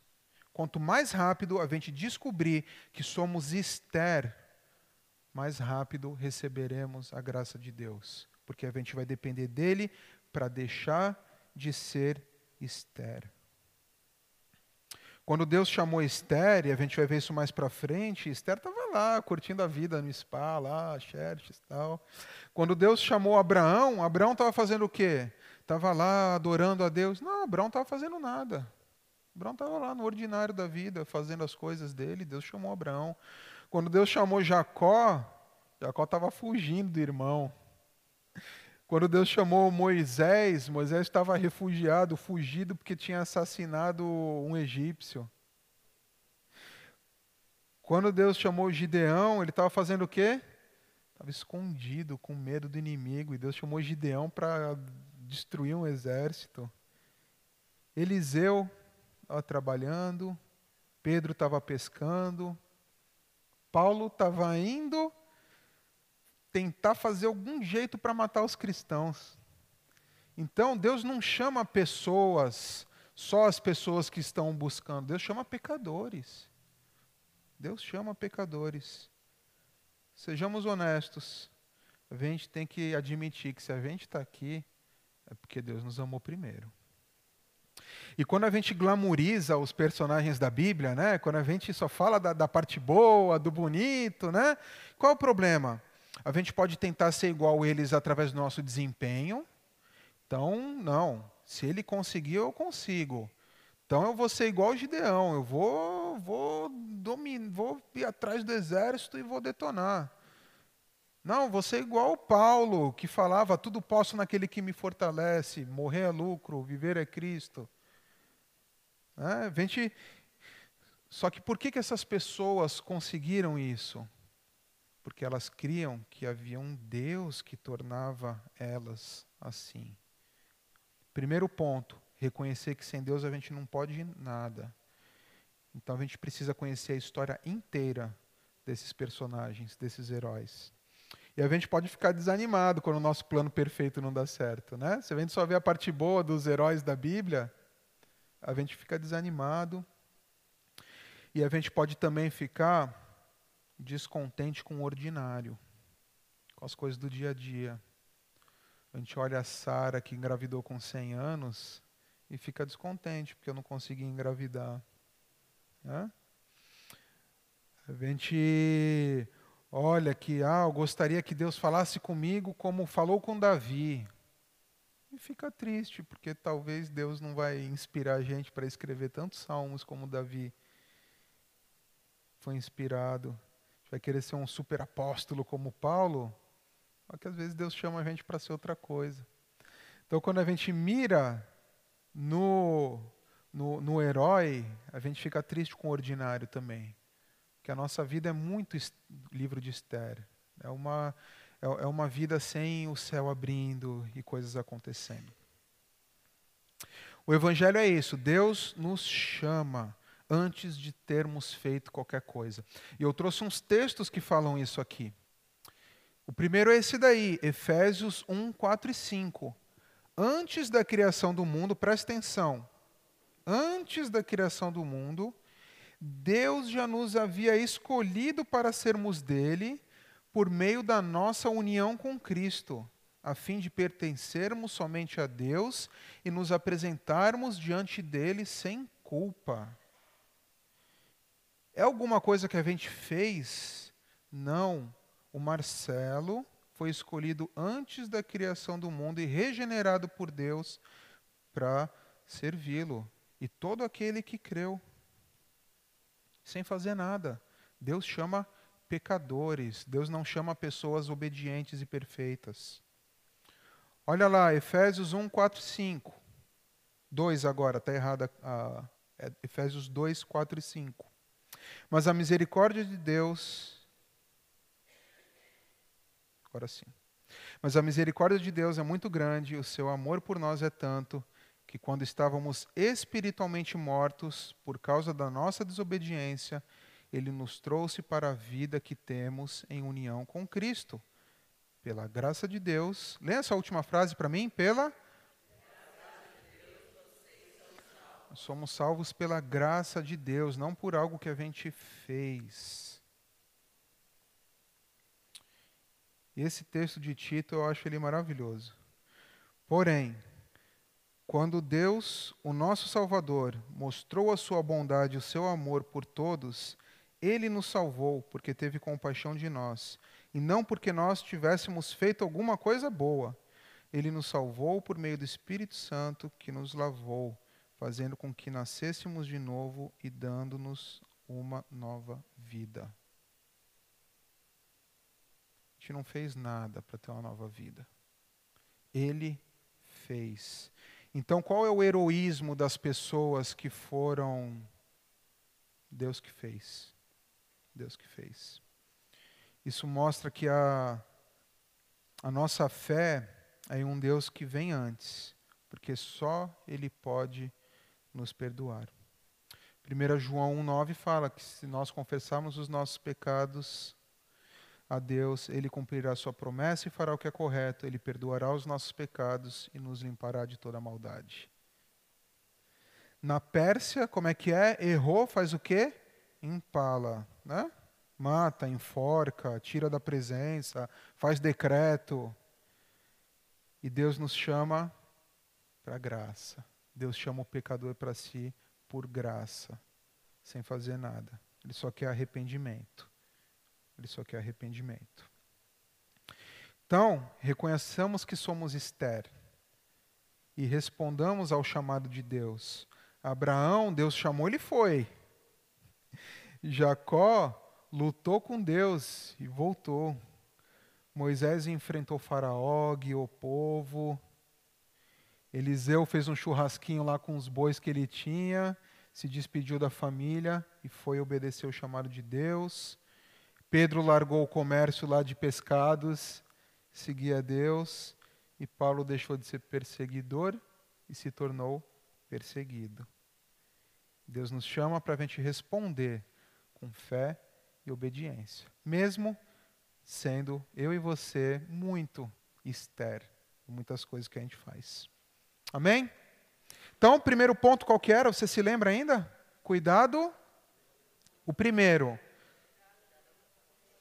Quanto mais rápido a gente descobrir que somos Esther, mais rápido receberemos a graça de Deus porque a gente vai depender dele para deixar de ser Esther. Quando Deus chamou Esther, e a gente vai ver isso mais para frente, Esther estava lá, curtindo a vida no spa, lá, Xerxes e tal. Quando Deus chamou Abraão, Abraão estava fazendo o quê? Estava lá adorando a Deus. Não, Abraão estava fazendo nada. Abraão estava lá no ordinário da vida, fazendo as coisas dele. Deus chamou Abraão. Quando Deus chamou Jacó, Jacó estava fugindo do irmão. Quando Deus chamou Moisés, Moisés estava refugiado, fugido porque tinha assassinado um egípcio. Quando Deus chamou Gideão, ele estava fazendo o quê? Estava escondido, com medo do inimigo. E Deus chamou Gideão para destruir um exército. Eliseu estava trabalhando, Pedro estava pescando, Paulo estava indo tentar fazer algum jeito para matar os cristãos. Então, Deus não chama pessoas, só as pessoas que estão buscando, Deus chama pecadores. Deus chama pecadores. Sejamos honestos. A gente tem que admitir que se a gente está aqui, é porque Deus nos amou primeiro. E quando a gente glamoriza os personagens da Bíblia, né? quando a gente só fala da, da parte boa, do bonito, né? qual é o problema? A gente pode tentar ser igual a eles através do nosso desempenho. Então, não. Se ele conseguiu, eu consigo. Então eu vou ser igual o Gideão, eu vou, vou, domin, vou ir atrás do exército e vou detonar. Não, vou ser igual o Paulo, que falava, tudo posso naquele que me fortalece, morrer é lucro, viver é Cristo. É, gente... Só que por que, que essas pessoas conseguiram isso? Porque elas criam que havia um Deus que tornava elas assim. Primeiro ponto, reconhecer que sem Deus a gente não pode nada. Então a gente precisa conhecer a história inteira desses personagens, desses heróis. E a gente pode ficar desanimado quando o nosso plano perfeito não dá certo, né? Se a gente só vê a parte boa dos heróis da Bíblia, a gente fica desanimado. E a gente pode também ficar descontente com o ordinário, com as coisas do dia a dia. A gente olha a Sara que engravidou com 100 anos e fica descontente porque eu não consegui engravidar. Né? A gente olha que, ah, eu gostaria que Deus falasse comigo como falou com Davi. E fica triste, porque talvez Deus não vai inspirar a gente para escrever tantos salmos como Davi foi inspirado vai querer ser um super apóstolo como Paulo, só que às vezes Deus chama a gente para ser outra coisa. Então, quando a gente mira no, no, no herói, a gente fica triste com o ordinário também. Porque a nossa vida é muito livro de Esther. É uma, é, é uma vida sem o céu abrindo e coisas acontecendo. O Evangelho é isso, Deus nos chama antes de termos feito qualquer coisa. E eu trouxe uns textos que falam isso aqui. O primeiro é esse daí, Efésios 1, 4 e 5. Antes da criação do mundo, presta atenção. Antes da criação do mundo, Deus já nos havia escolhido para sermos dele por meio da nossa união com Cristo, a fim de pertencermos somente a Deus e nos apresentarmos diante dele sem culpa. É alguma coisa que a gente fez? Não. O Marcelo foi escolhido antes da criação do mundo e regenerado por Deus para servi-lo. E todo aquele que creu, sem fazer nada. Deus chama pecadores, Deus não chama pessoas obedientes e perfeitas. Olha lá, Efésios 1, 4 5. 2 agora, está errada. É Efésios 2, 4 e 5. Mas a misericórdia de Deus. Agora sim. Mas a misericórdia de Deus é muito grande, o seu amor por nós é tanto, que quando estávamos espiritualmente mortos por causa da nossa desobediência, ele nos trouxe para a vida que temos em união com Cristo. Pela graça de Deus. Lê essa última frase para mim. Pela somos salvos pela graça de Deus, não por algo que a gente fez. Esse texto de Tito eu acho ele maravilhoso. Porém, quando Deus, o nosso Salvador, mostrou a sua bondade e o seu amor por todos, ele nos salvou porque teve compaixão de nós, e não porque nós tivéssemos feito alguma coisa boa. Ele nos salvou por meio do Espírito Santo que nos lavou, fazendo com que nascêssemos de novo e dando-nos uma nova vida. A gente não fez nada para ter uma nova vida. Ele fez. Então, qual é o heroísmo das pessoas que foram Deus que fez? Deus que fez. Isso mostra que a, a nossa fé é em um Deus que vem antes, porque só Ele pode nos perdoar. 1 João 1,9 fala que se nós confessarmos os nossos pecados a Deus, Ele cumprirá a sua promessa e fará o que é correto, Ele perdoará os nossos pecados e nos limpará de toda maldade. Na Pérsia, como é que é? Errou, faz o quê? Empala, né? Mata, enforca, tira da presença, faz decreto. E Deus nos chama para graça. Deus chama o pecador para si por graça, sem fazer nada. Ele só quer arrependimento. Ele só quer arrependimento. Então, reconheçamos que somos Esther e respondamos ao chamado de Deus. Abraão, Deus chamou, ele foi. Jacó lutou com Deus e voltou. Moisés enfrentou Faraó, guiou o povo. Eliseu fez um churrasquinho lá com os bois que ele tinha, se despediu da família e foi obedecer o chamado de Deus. Pedro largou o comércio lá de pescados, seguia Deus, e Paulo deixou de ser perseguidor e se tornou perseguido. Deus nos chama para a gente responder com fé e obediência, mesmo sendo eu e você muito Esther, muitas coisas que a gente faz. Amém? Então, o primeiro ponto qual que era? Você se lembra ainda? Cuidado. O primeiro.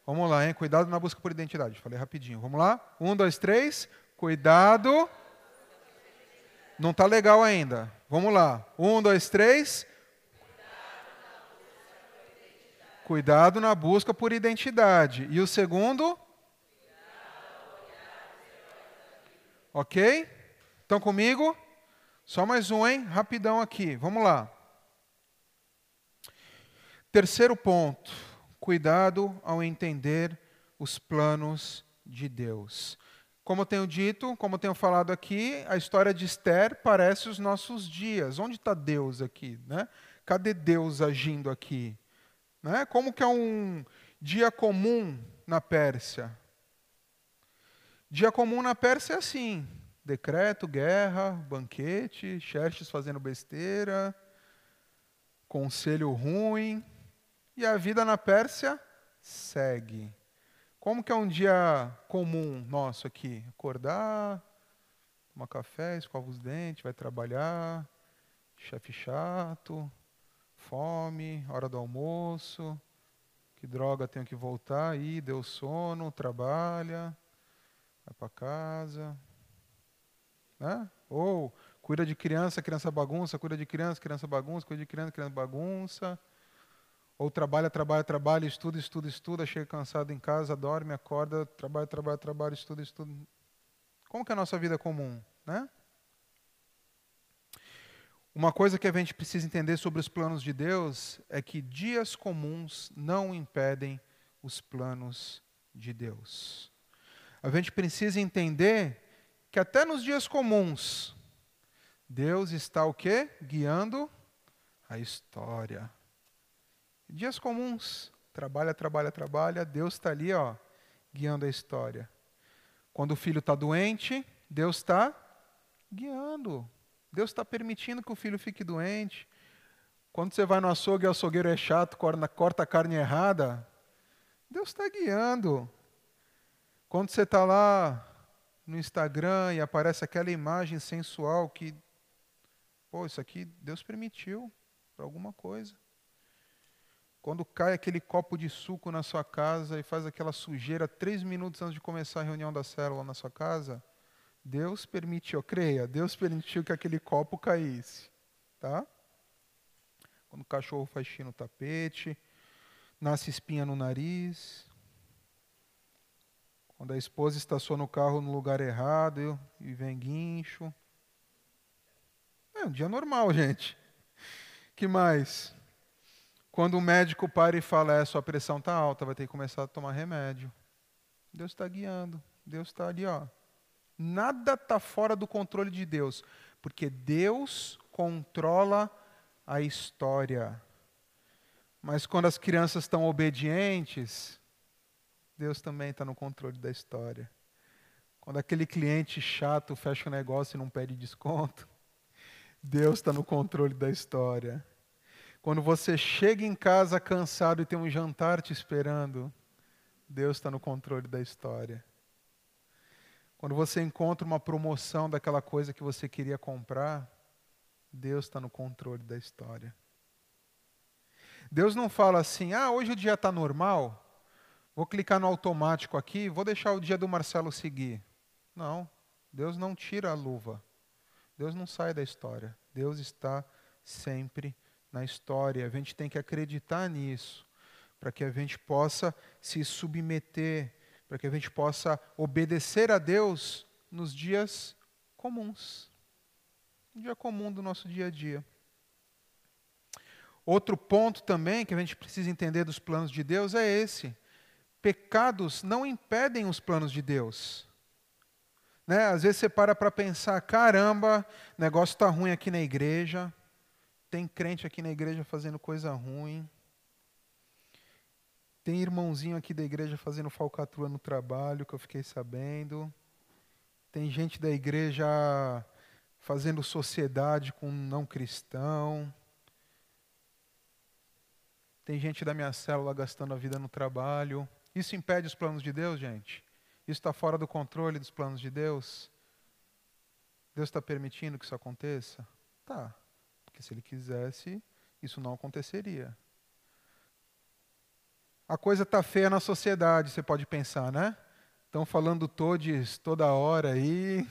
Vamos lá, hein? Cuidado na busca por identidade. Falei rapidinho. Vamos lá? Um, dois, três. Cuidado. Não está legal ainda. Vamos lá. Um, dois, três. Cuidado na busca por identidade. E o segundo? Ok? Estão comigo? Só mais um, hein? Rapidão aqui. Vamos lá. Terceiro ponto. Cuidado ao entender os planos de Deus. Como eu tenho dito, como eu tenho falado aqui, a história de Esther parece os nossos dias. Onde está Deus aqui? Né? Cadê Deus agindo aqui? Né? Como que é um dia comum na Pérsia? Dia comum na Pérsia é assim: decreto, guerra, banquete, Xerxes fazendo besteira, conselho ruim, e a vida na Pérsia segue. Como que é um dia comum nosso aqui? Acordar, tomar café, escova os dentes, vai trabalhar, chefe chato, fome, hora do almoço, que droga, tenho que voltar, aí deu sono, trabalha, vai para casa. Né? Ou cuida de criança, criança bagunça, cuida de criança, criança bagunça, cuida de criança, criança bagunça. Ou trabalha, trabalha, trabalha, estuda, estuda, estuda, chega cansado em casa, dorme, acorda, trabalha, trabalha, trabalha, estuda, estuda. Como que é a nossa vida comum, né? Uma coisa que a gente precisa entender sobre os planos de Deus é que dias comuns não impedem os planos de Deus. A gente precisa entender que até nos dias comuns Deus está o quê? Guiando a história. Dias comuns, trabalha, trabalha, trabalha, Deus está ali, ó, guiando a história. Quando o filho está doente, Deus está guiando. Deus está permitindo que o filho fique doente. Quando você vai no açougue e o açougueiro é chato, corta a carne errada, Deus está guiando. Quando você está lá no Instagram e aparece aquela imagem sensual que, pô, isso aqui Deus permitiu para alguma coisa. Quando cai aquele copo de suco na sua casa e faz aquela sujeira três minutos antes de começar a reunião da célula na sua casa, Deus permitiu, creia, Deus permitiu que aquele copo caísse, tá? Quando o cachorro faz xixi no tapete, nasce espinha no nariz, quando a esposa estaciona o carro no lugar errado e vem guincho. É um dia normal, (laughs) gente. Que mais? Quando o médico para e fala, é, sua pressão está alta, vai ter que começar a tomar remédio. Deus está guiando. Deus está ali, ó. Nada está fora do controle de Deus, porque Deus controla a história. Mas quando as crianças estão obedientes, Deus também está no controle da história. Quando aquele cliente chato fecha o negócio e não pede desconto, (laughs) Deus está no controle da história. Quando você chega em casa cansado e tem um jantar te esperando, Deus está no controle da história. Quando você encontra uma promoção daquela coisa que você queria comprar, Deus está no controle da história. Deus não fala assim, ah, hoje o dia está normal, vou clicar no automático aqui, vou deixar o dia do Marcelo seguir. Não, Deus não tira a luva. Deus não sai da história. Deus está sempre na história. A gente tem que acreditar nisso, para que a gente possa se submeter, para que a gente possa obedecer a Deus nos dias comuns. Um dia comum do nosso dia a dia. Outro ponto também que a gente precisa entender dos planos de Deus é esse: pecados não impedem os planos de Deus. Né? Às vezes você para para pensar, caramba, negócio está ruim aqui na igreja, tem crente aqui na igreja fazendo coisa ruim, tem irmãozinho aqui da igreja fazendo falcatrua no trabalho, que eu fiquei sabendo, tem gente da igreja fazendo sociedade com não cristão, tem gente da minha célula gastando a vida no trabalho. Isso impede os planos de Deus, gente? Isso está fora do controle dos planos de Deus? Deus está permitindo que isso aconteça? Tá. Porque se Ele quisesse, isso não aconteceria. A coisa está feia na sociedade, você pode pensar, né? Estão falando todes toda hora aí.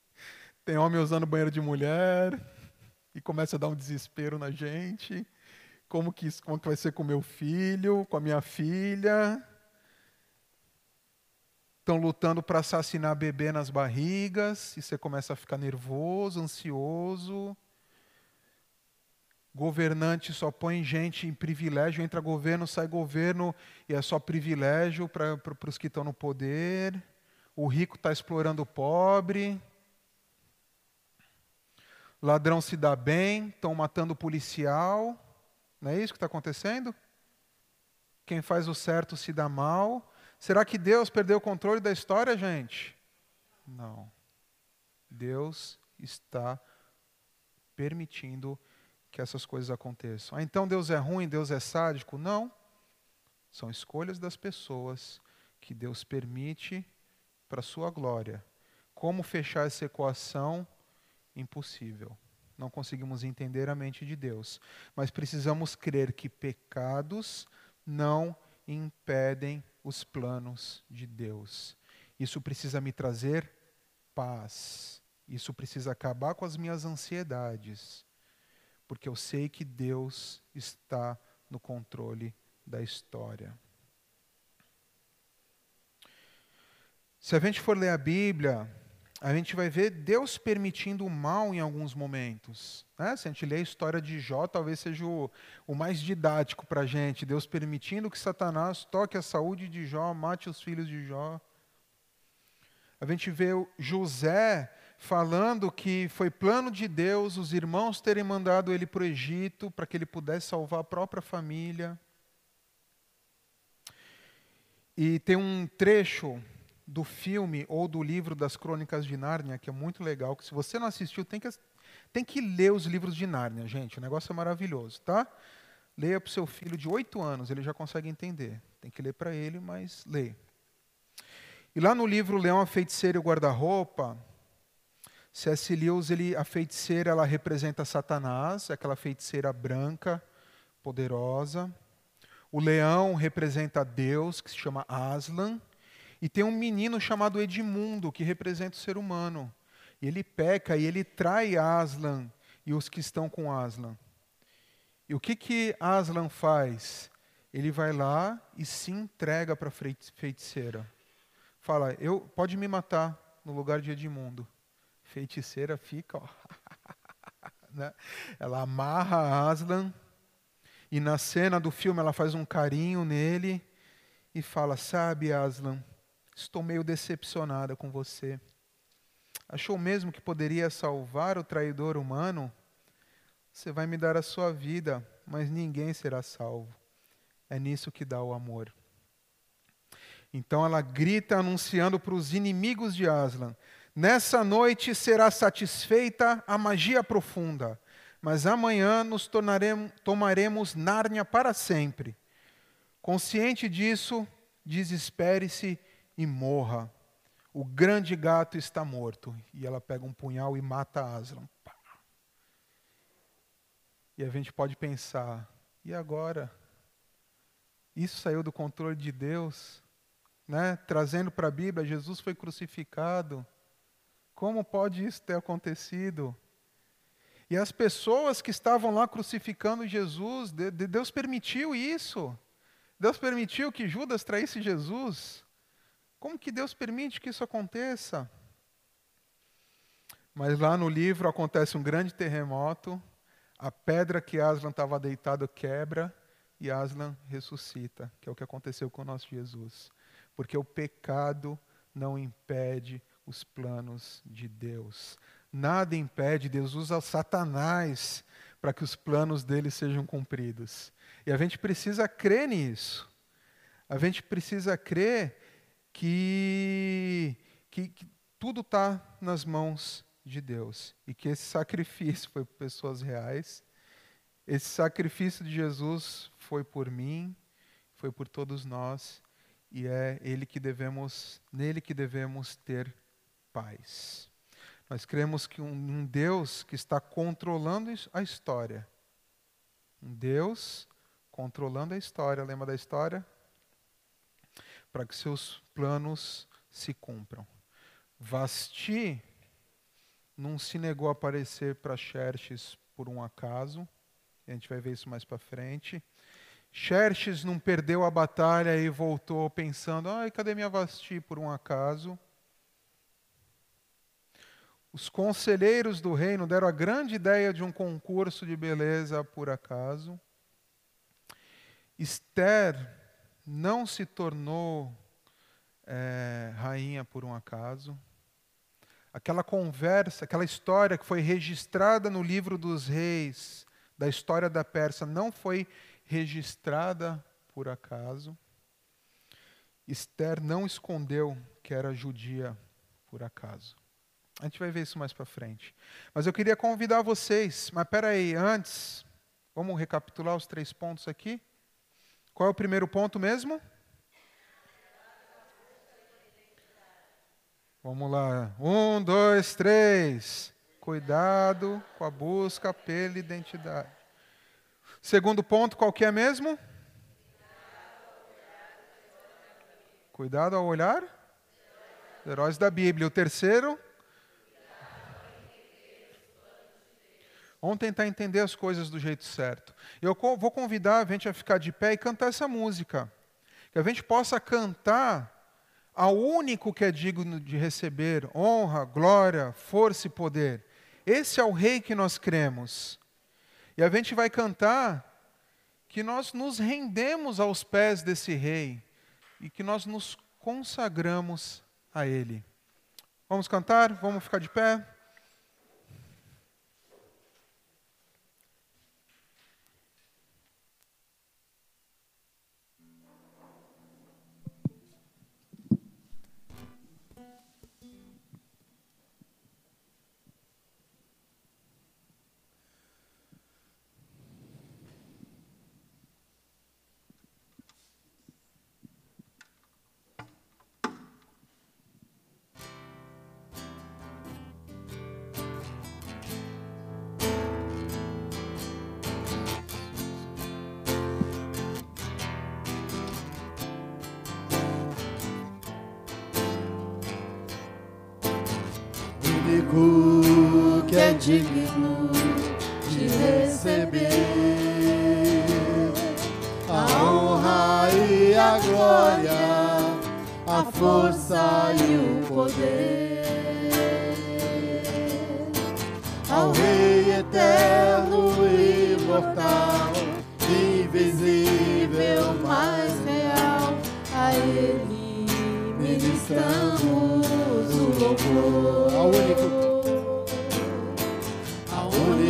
(laughs) Tem homem usando banheiro de mulher. E começa a dar um desespero na gente. Como que, como que vai ser com meu filho, com a minha filha? Estão lutando para assassinar bebê nas barrigas, e você começa a ficar nervoso, ansioso. Governante só põe gente em privilégio, entra governo, sai governo, e é só privilégio para os que estão no poder. O rico está explorando o pobre. Ladrão se dá bem, estão matando o policial. Não é isso que está acontecendo? Quem faz o certo se dá mal. Será que Deus perdeu o controle da história, gente? Não. Deus está permitindo que essas coisas aconteçam. Ah, então Deus é ruim, Deus é sádico? Não. São escolhas das pessoas que Deus permite para a sua glória. Como fechar essa equação? Impossível. Não conseguimos entender a mente de Deus. Mas precisamos crer que pecados não impedem os planos de Deus. Isso precisa me trazer paz. Isso precisa acabar com as minhas ansiedades. Porque eu sei que Deus está no controle da história. Se a gente for ler a Bíblia, a gente vai ver Deus permitindo o mal em alguns momentos. Né? Se a gente ler a história de Jó, talvez seja o, o mais didático para a gente. Deus permitindo que Satanás toque a saúde de Jó, mate os filhos de Jó. A gente vê José falando que foi plano de Deus os irmãos terem mandado ele para o Egito para que ele pudesse salvar a própria família. E tem um trecho do filme ou do livro das Crônicas de Nárnia, que é muito legal, que se você não assistiu, tem que, tem que ler os livros de Nárnia, gente. O negócio é maravilhoso, tá? Leia para o seu filho de oito anos, ele já consegue entender. Tem que ler para ele, mas lê. E lá no livro Leão, a Feiticeira e o Guarda-Roupa, C.S. Lewis, ele, a feiticeira, ela representa Satanás, aquela feiticeira branca, poderosa. O leão representa Deus, que se chama Aslan, e tem um menino chamado Edmundo, que representa o ser humano. Ele peca e ele trai Aslan e os que estão com Aslan. E o que que Aslan faz? Ele vai lá e se entrega para a feiticeira. Fala, eu pode me matar no lugar de Edmundo. Feiticeira fica, ó. (laughs) né? Ela amarra Aslan e na cena do filme ela faz um carinho nele e fala: Sabe, Aslan, estou meio decepcionada com você. Achou mesmo que poderia salvar o traidor humano? Você vai me dar a sua vida, mas ninguém será salvo. É nisso que dá o amor. Então ela grita, anunciando para os inimigos de Aslan: Nessa noite será satisfeita a magia profunda mas amanhã nos tornaremos, tomaremos Nárnia para sempre. Consciente disso, desespere-se e morra. O grande gato está morto. E ela pega um punhal e mata Aslan. E a gente pode pensar: e agora? Isso saiu do controle de Deus? Né? Trazendo para a Bíblia, Jesus foi crucificado. Como pode isso ter acontecido? E as pessoas que estavam lá crucificando Jesus, Deus permitiu isso. Deus permitiu que Judas traísse Jesus. Como que Deus permite que isso aconteça? Mas lá no livro acontece um grande terremoto, a pedra que Aslan estava deitado quebra e Aslan ressuscita, que é o que aconteceu com o nosso Jesus. Porque o pecado não impede os planos de Deus. Nada impede, Deus usa Satanás para que os planos dele sejam cumpridos. E a gente precisa crer nisso. A gente precisa crer que, que, que tudo está nas mãos de Deus e que esse sacrifício foi por pessoas reais. Esse sacrifício de Jesus foi por mim, foi por todos nós e é ele que devemos, nele que devemos ter paz. Nós cremos que um Deus que está controlando a história. Um Deus controlando a história. Lembra da história? Para que seus planos se cumpram. Vasti não se negou a aparecer para Xerxes por um acaso. A gente vai ver isso mais para frente. Xerxes não perdeu a batalha e voltou pensando: ai, cadê minha Vasti por um acaso? Os conselheiros do reino deram a grande ideia de um concurso de beleza por acaso. Esther não se tornou é, rainha por um acaso. Aquela conversa, aquela história que foi registrada no livro dos reis, da história da Pérsia, não foi registrada por acaso. Esther não escondeu que era judia por acaso. A gente vai ver isso mais para frente. Mas eu queria convidar vocês, mas espera aí, antes, vamos recapitular os três pontos aqui? Qual é o primeiro ponto mesmo? Vamos lá. Um, dois, três. Cuidado com a busca pela identidade. Segundo ponto, qual que é mesmo? Cuidado ao olhar. Heróis da Bíblia. O terceiro? Vamos tentar entender as coisas do jeito certo. Eu vou convidar a gente a ficar de pé e cantar essa música. Que a gente possa cantar ao único que é digno de receber honra, glória, força e poder. Esse é o rei que nós cremos. E a gente vai cantar que nós nos rendemos aos pés desse rei e que nós nos consagramos a ele. Vamos cantar? Vamos ficar de pé? É digno de receber a honra e a glória, a força e o poder. Ao Rei eterno imortal, invisível, mais real, a Ele ministramos o louvor. Ao único,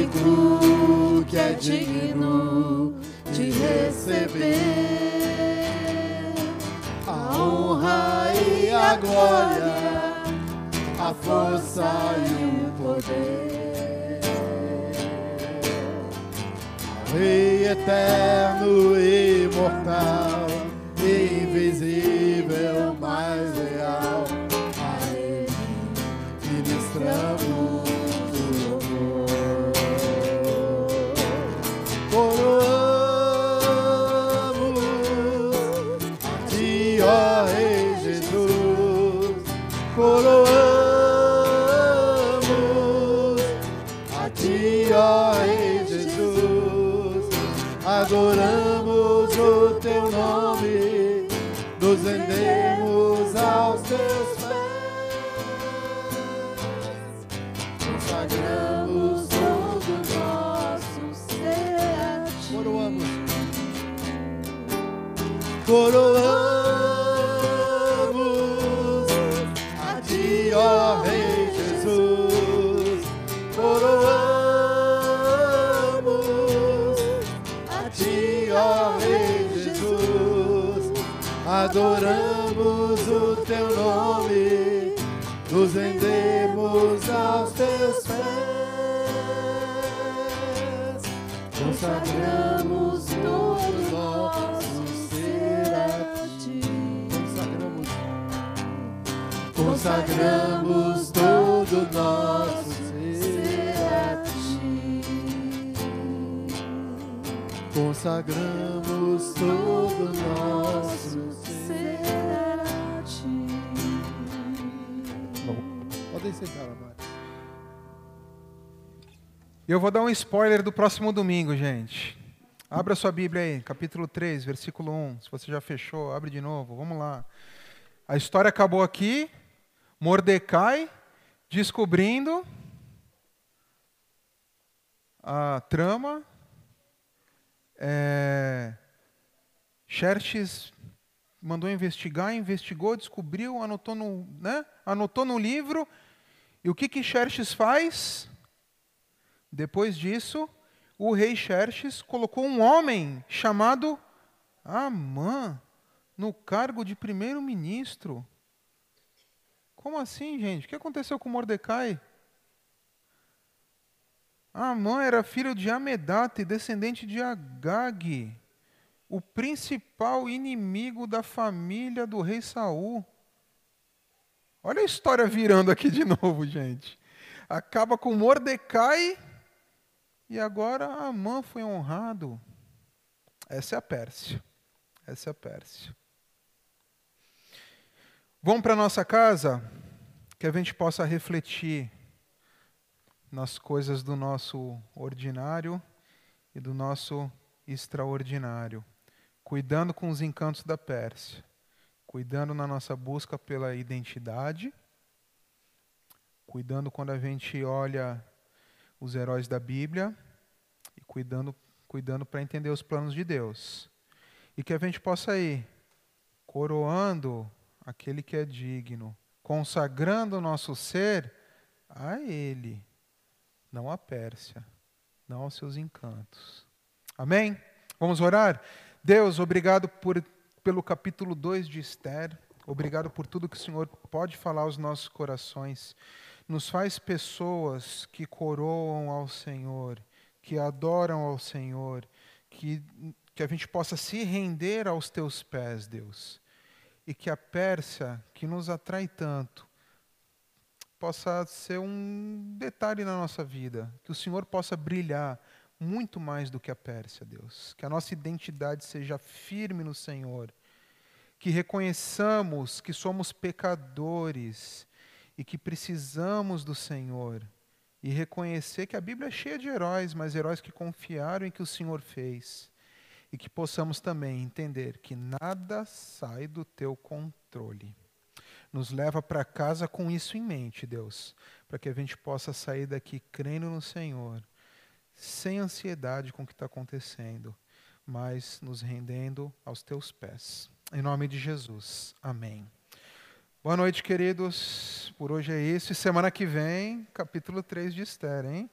único que é digno de receber a honra e a glória, a força e o poder. Rei eterno e imortal, Consagramos todo nosso ser a Ti. Consagramos, consagramos todo nosso ser a Ti. Consagramos todo nosso ser a Ti. Podem sentar agora. E eu vou dar um spoiler do próximo domingo, gente. Abra sua Bíblia aí, capítulo 3, versículo 1. Se você já fechou, abre de novo. Vamos lá. A história acabou aqui. Mordecai descobrindo a trama. É... Xerxes mandou investigar, investigou, descobriu, anotou no, né? anotou no livro. E o que que Xerxes faz? Depois disso, o rei Xerxes colocou um homem chamado Amã no cargo de primeiro-ministro. Como assim, gente? O que aconteceu com Mordecai? Amã era filho de Amedata e descendente de Agag, o principal inimigo da família do rei Saul. Olha a história virando aqui de (laughs) novo, gente. Acaba com Mordecai e agora Amã foi honrado. Essa é a Pérsia. Essa é a Pérsia. Vamos para nossa casa, que a gente possa refletir nas coisas do nosso ordinário e do nosso extraordinário, cuidando com os encantos da Pérsia, cuidando na nossa busca pela identidade, cuidando quando a gente olha os heróis da Bíblia e cuidando, cuidando para entender os planos de Deus. E que a gente possa ir coroando aquele que é digno, consagrando o nosso ser a Ele, não à Pérsia, não aos seus encantos. Amém? Vamos orar? Deus, obrigado por, pelo capítulo 2 de Esther. Obrigado por tudo que o Senhor pode falar aos nossos corações. Nos faz pessoas que coroam ao Senhor, que adoram ao Senhor, que, que a gente possa se render aos teus pés, Deus. E que a Pérsia, que nos atrai tanto, possa ser um detalhe na nossa vida, que o Senhor possa brilhar muito mais do que a Pérsia, Deus. Que a nossa identidade seja firme no Senhor, que reconheçamos que somos pecadores e que precisamos do Senhor e reconhecer que a Bíblia é cheia de heróis, mas heróis que confiaram em que o Senhor fez. E que possamos também entender que nada sai do teu controle. Nos leva para casa com isso em mente, Deus, para que a gente possa sair daqui crendo no Senhor, sem ansiedade com o que está acontecendo, mas nos rendendo aos teus pés. Em nome de Jesus. Amém. Boa noite, queridos. Por hoje é isso. E semana que vem, capítulo 3 de Esther, hein?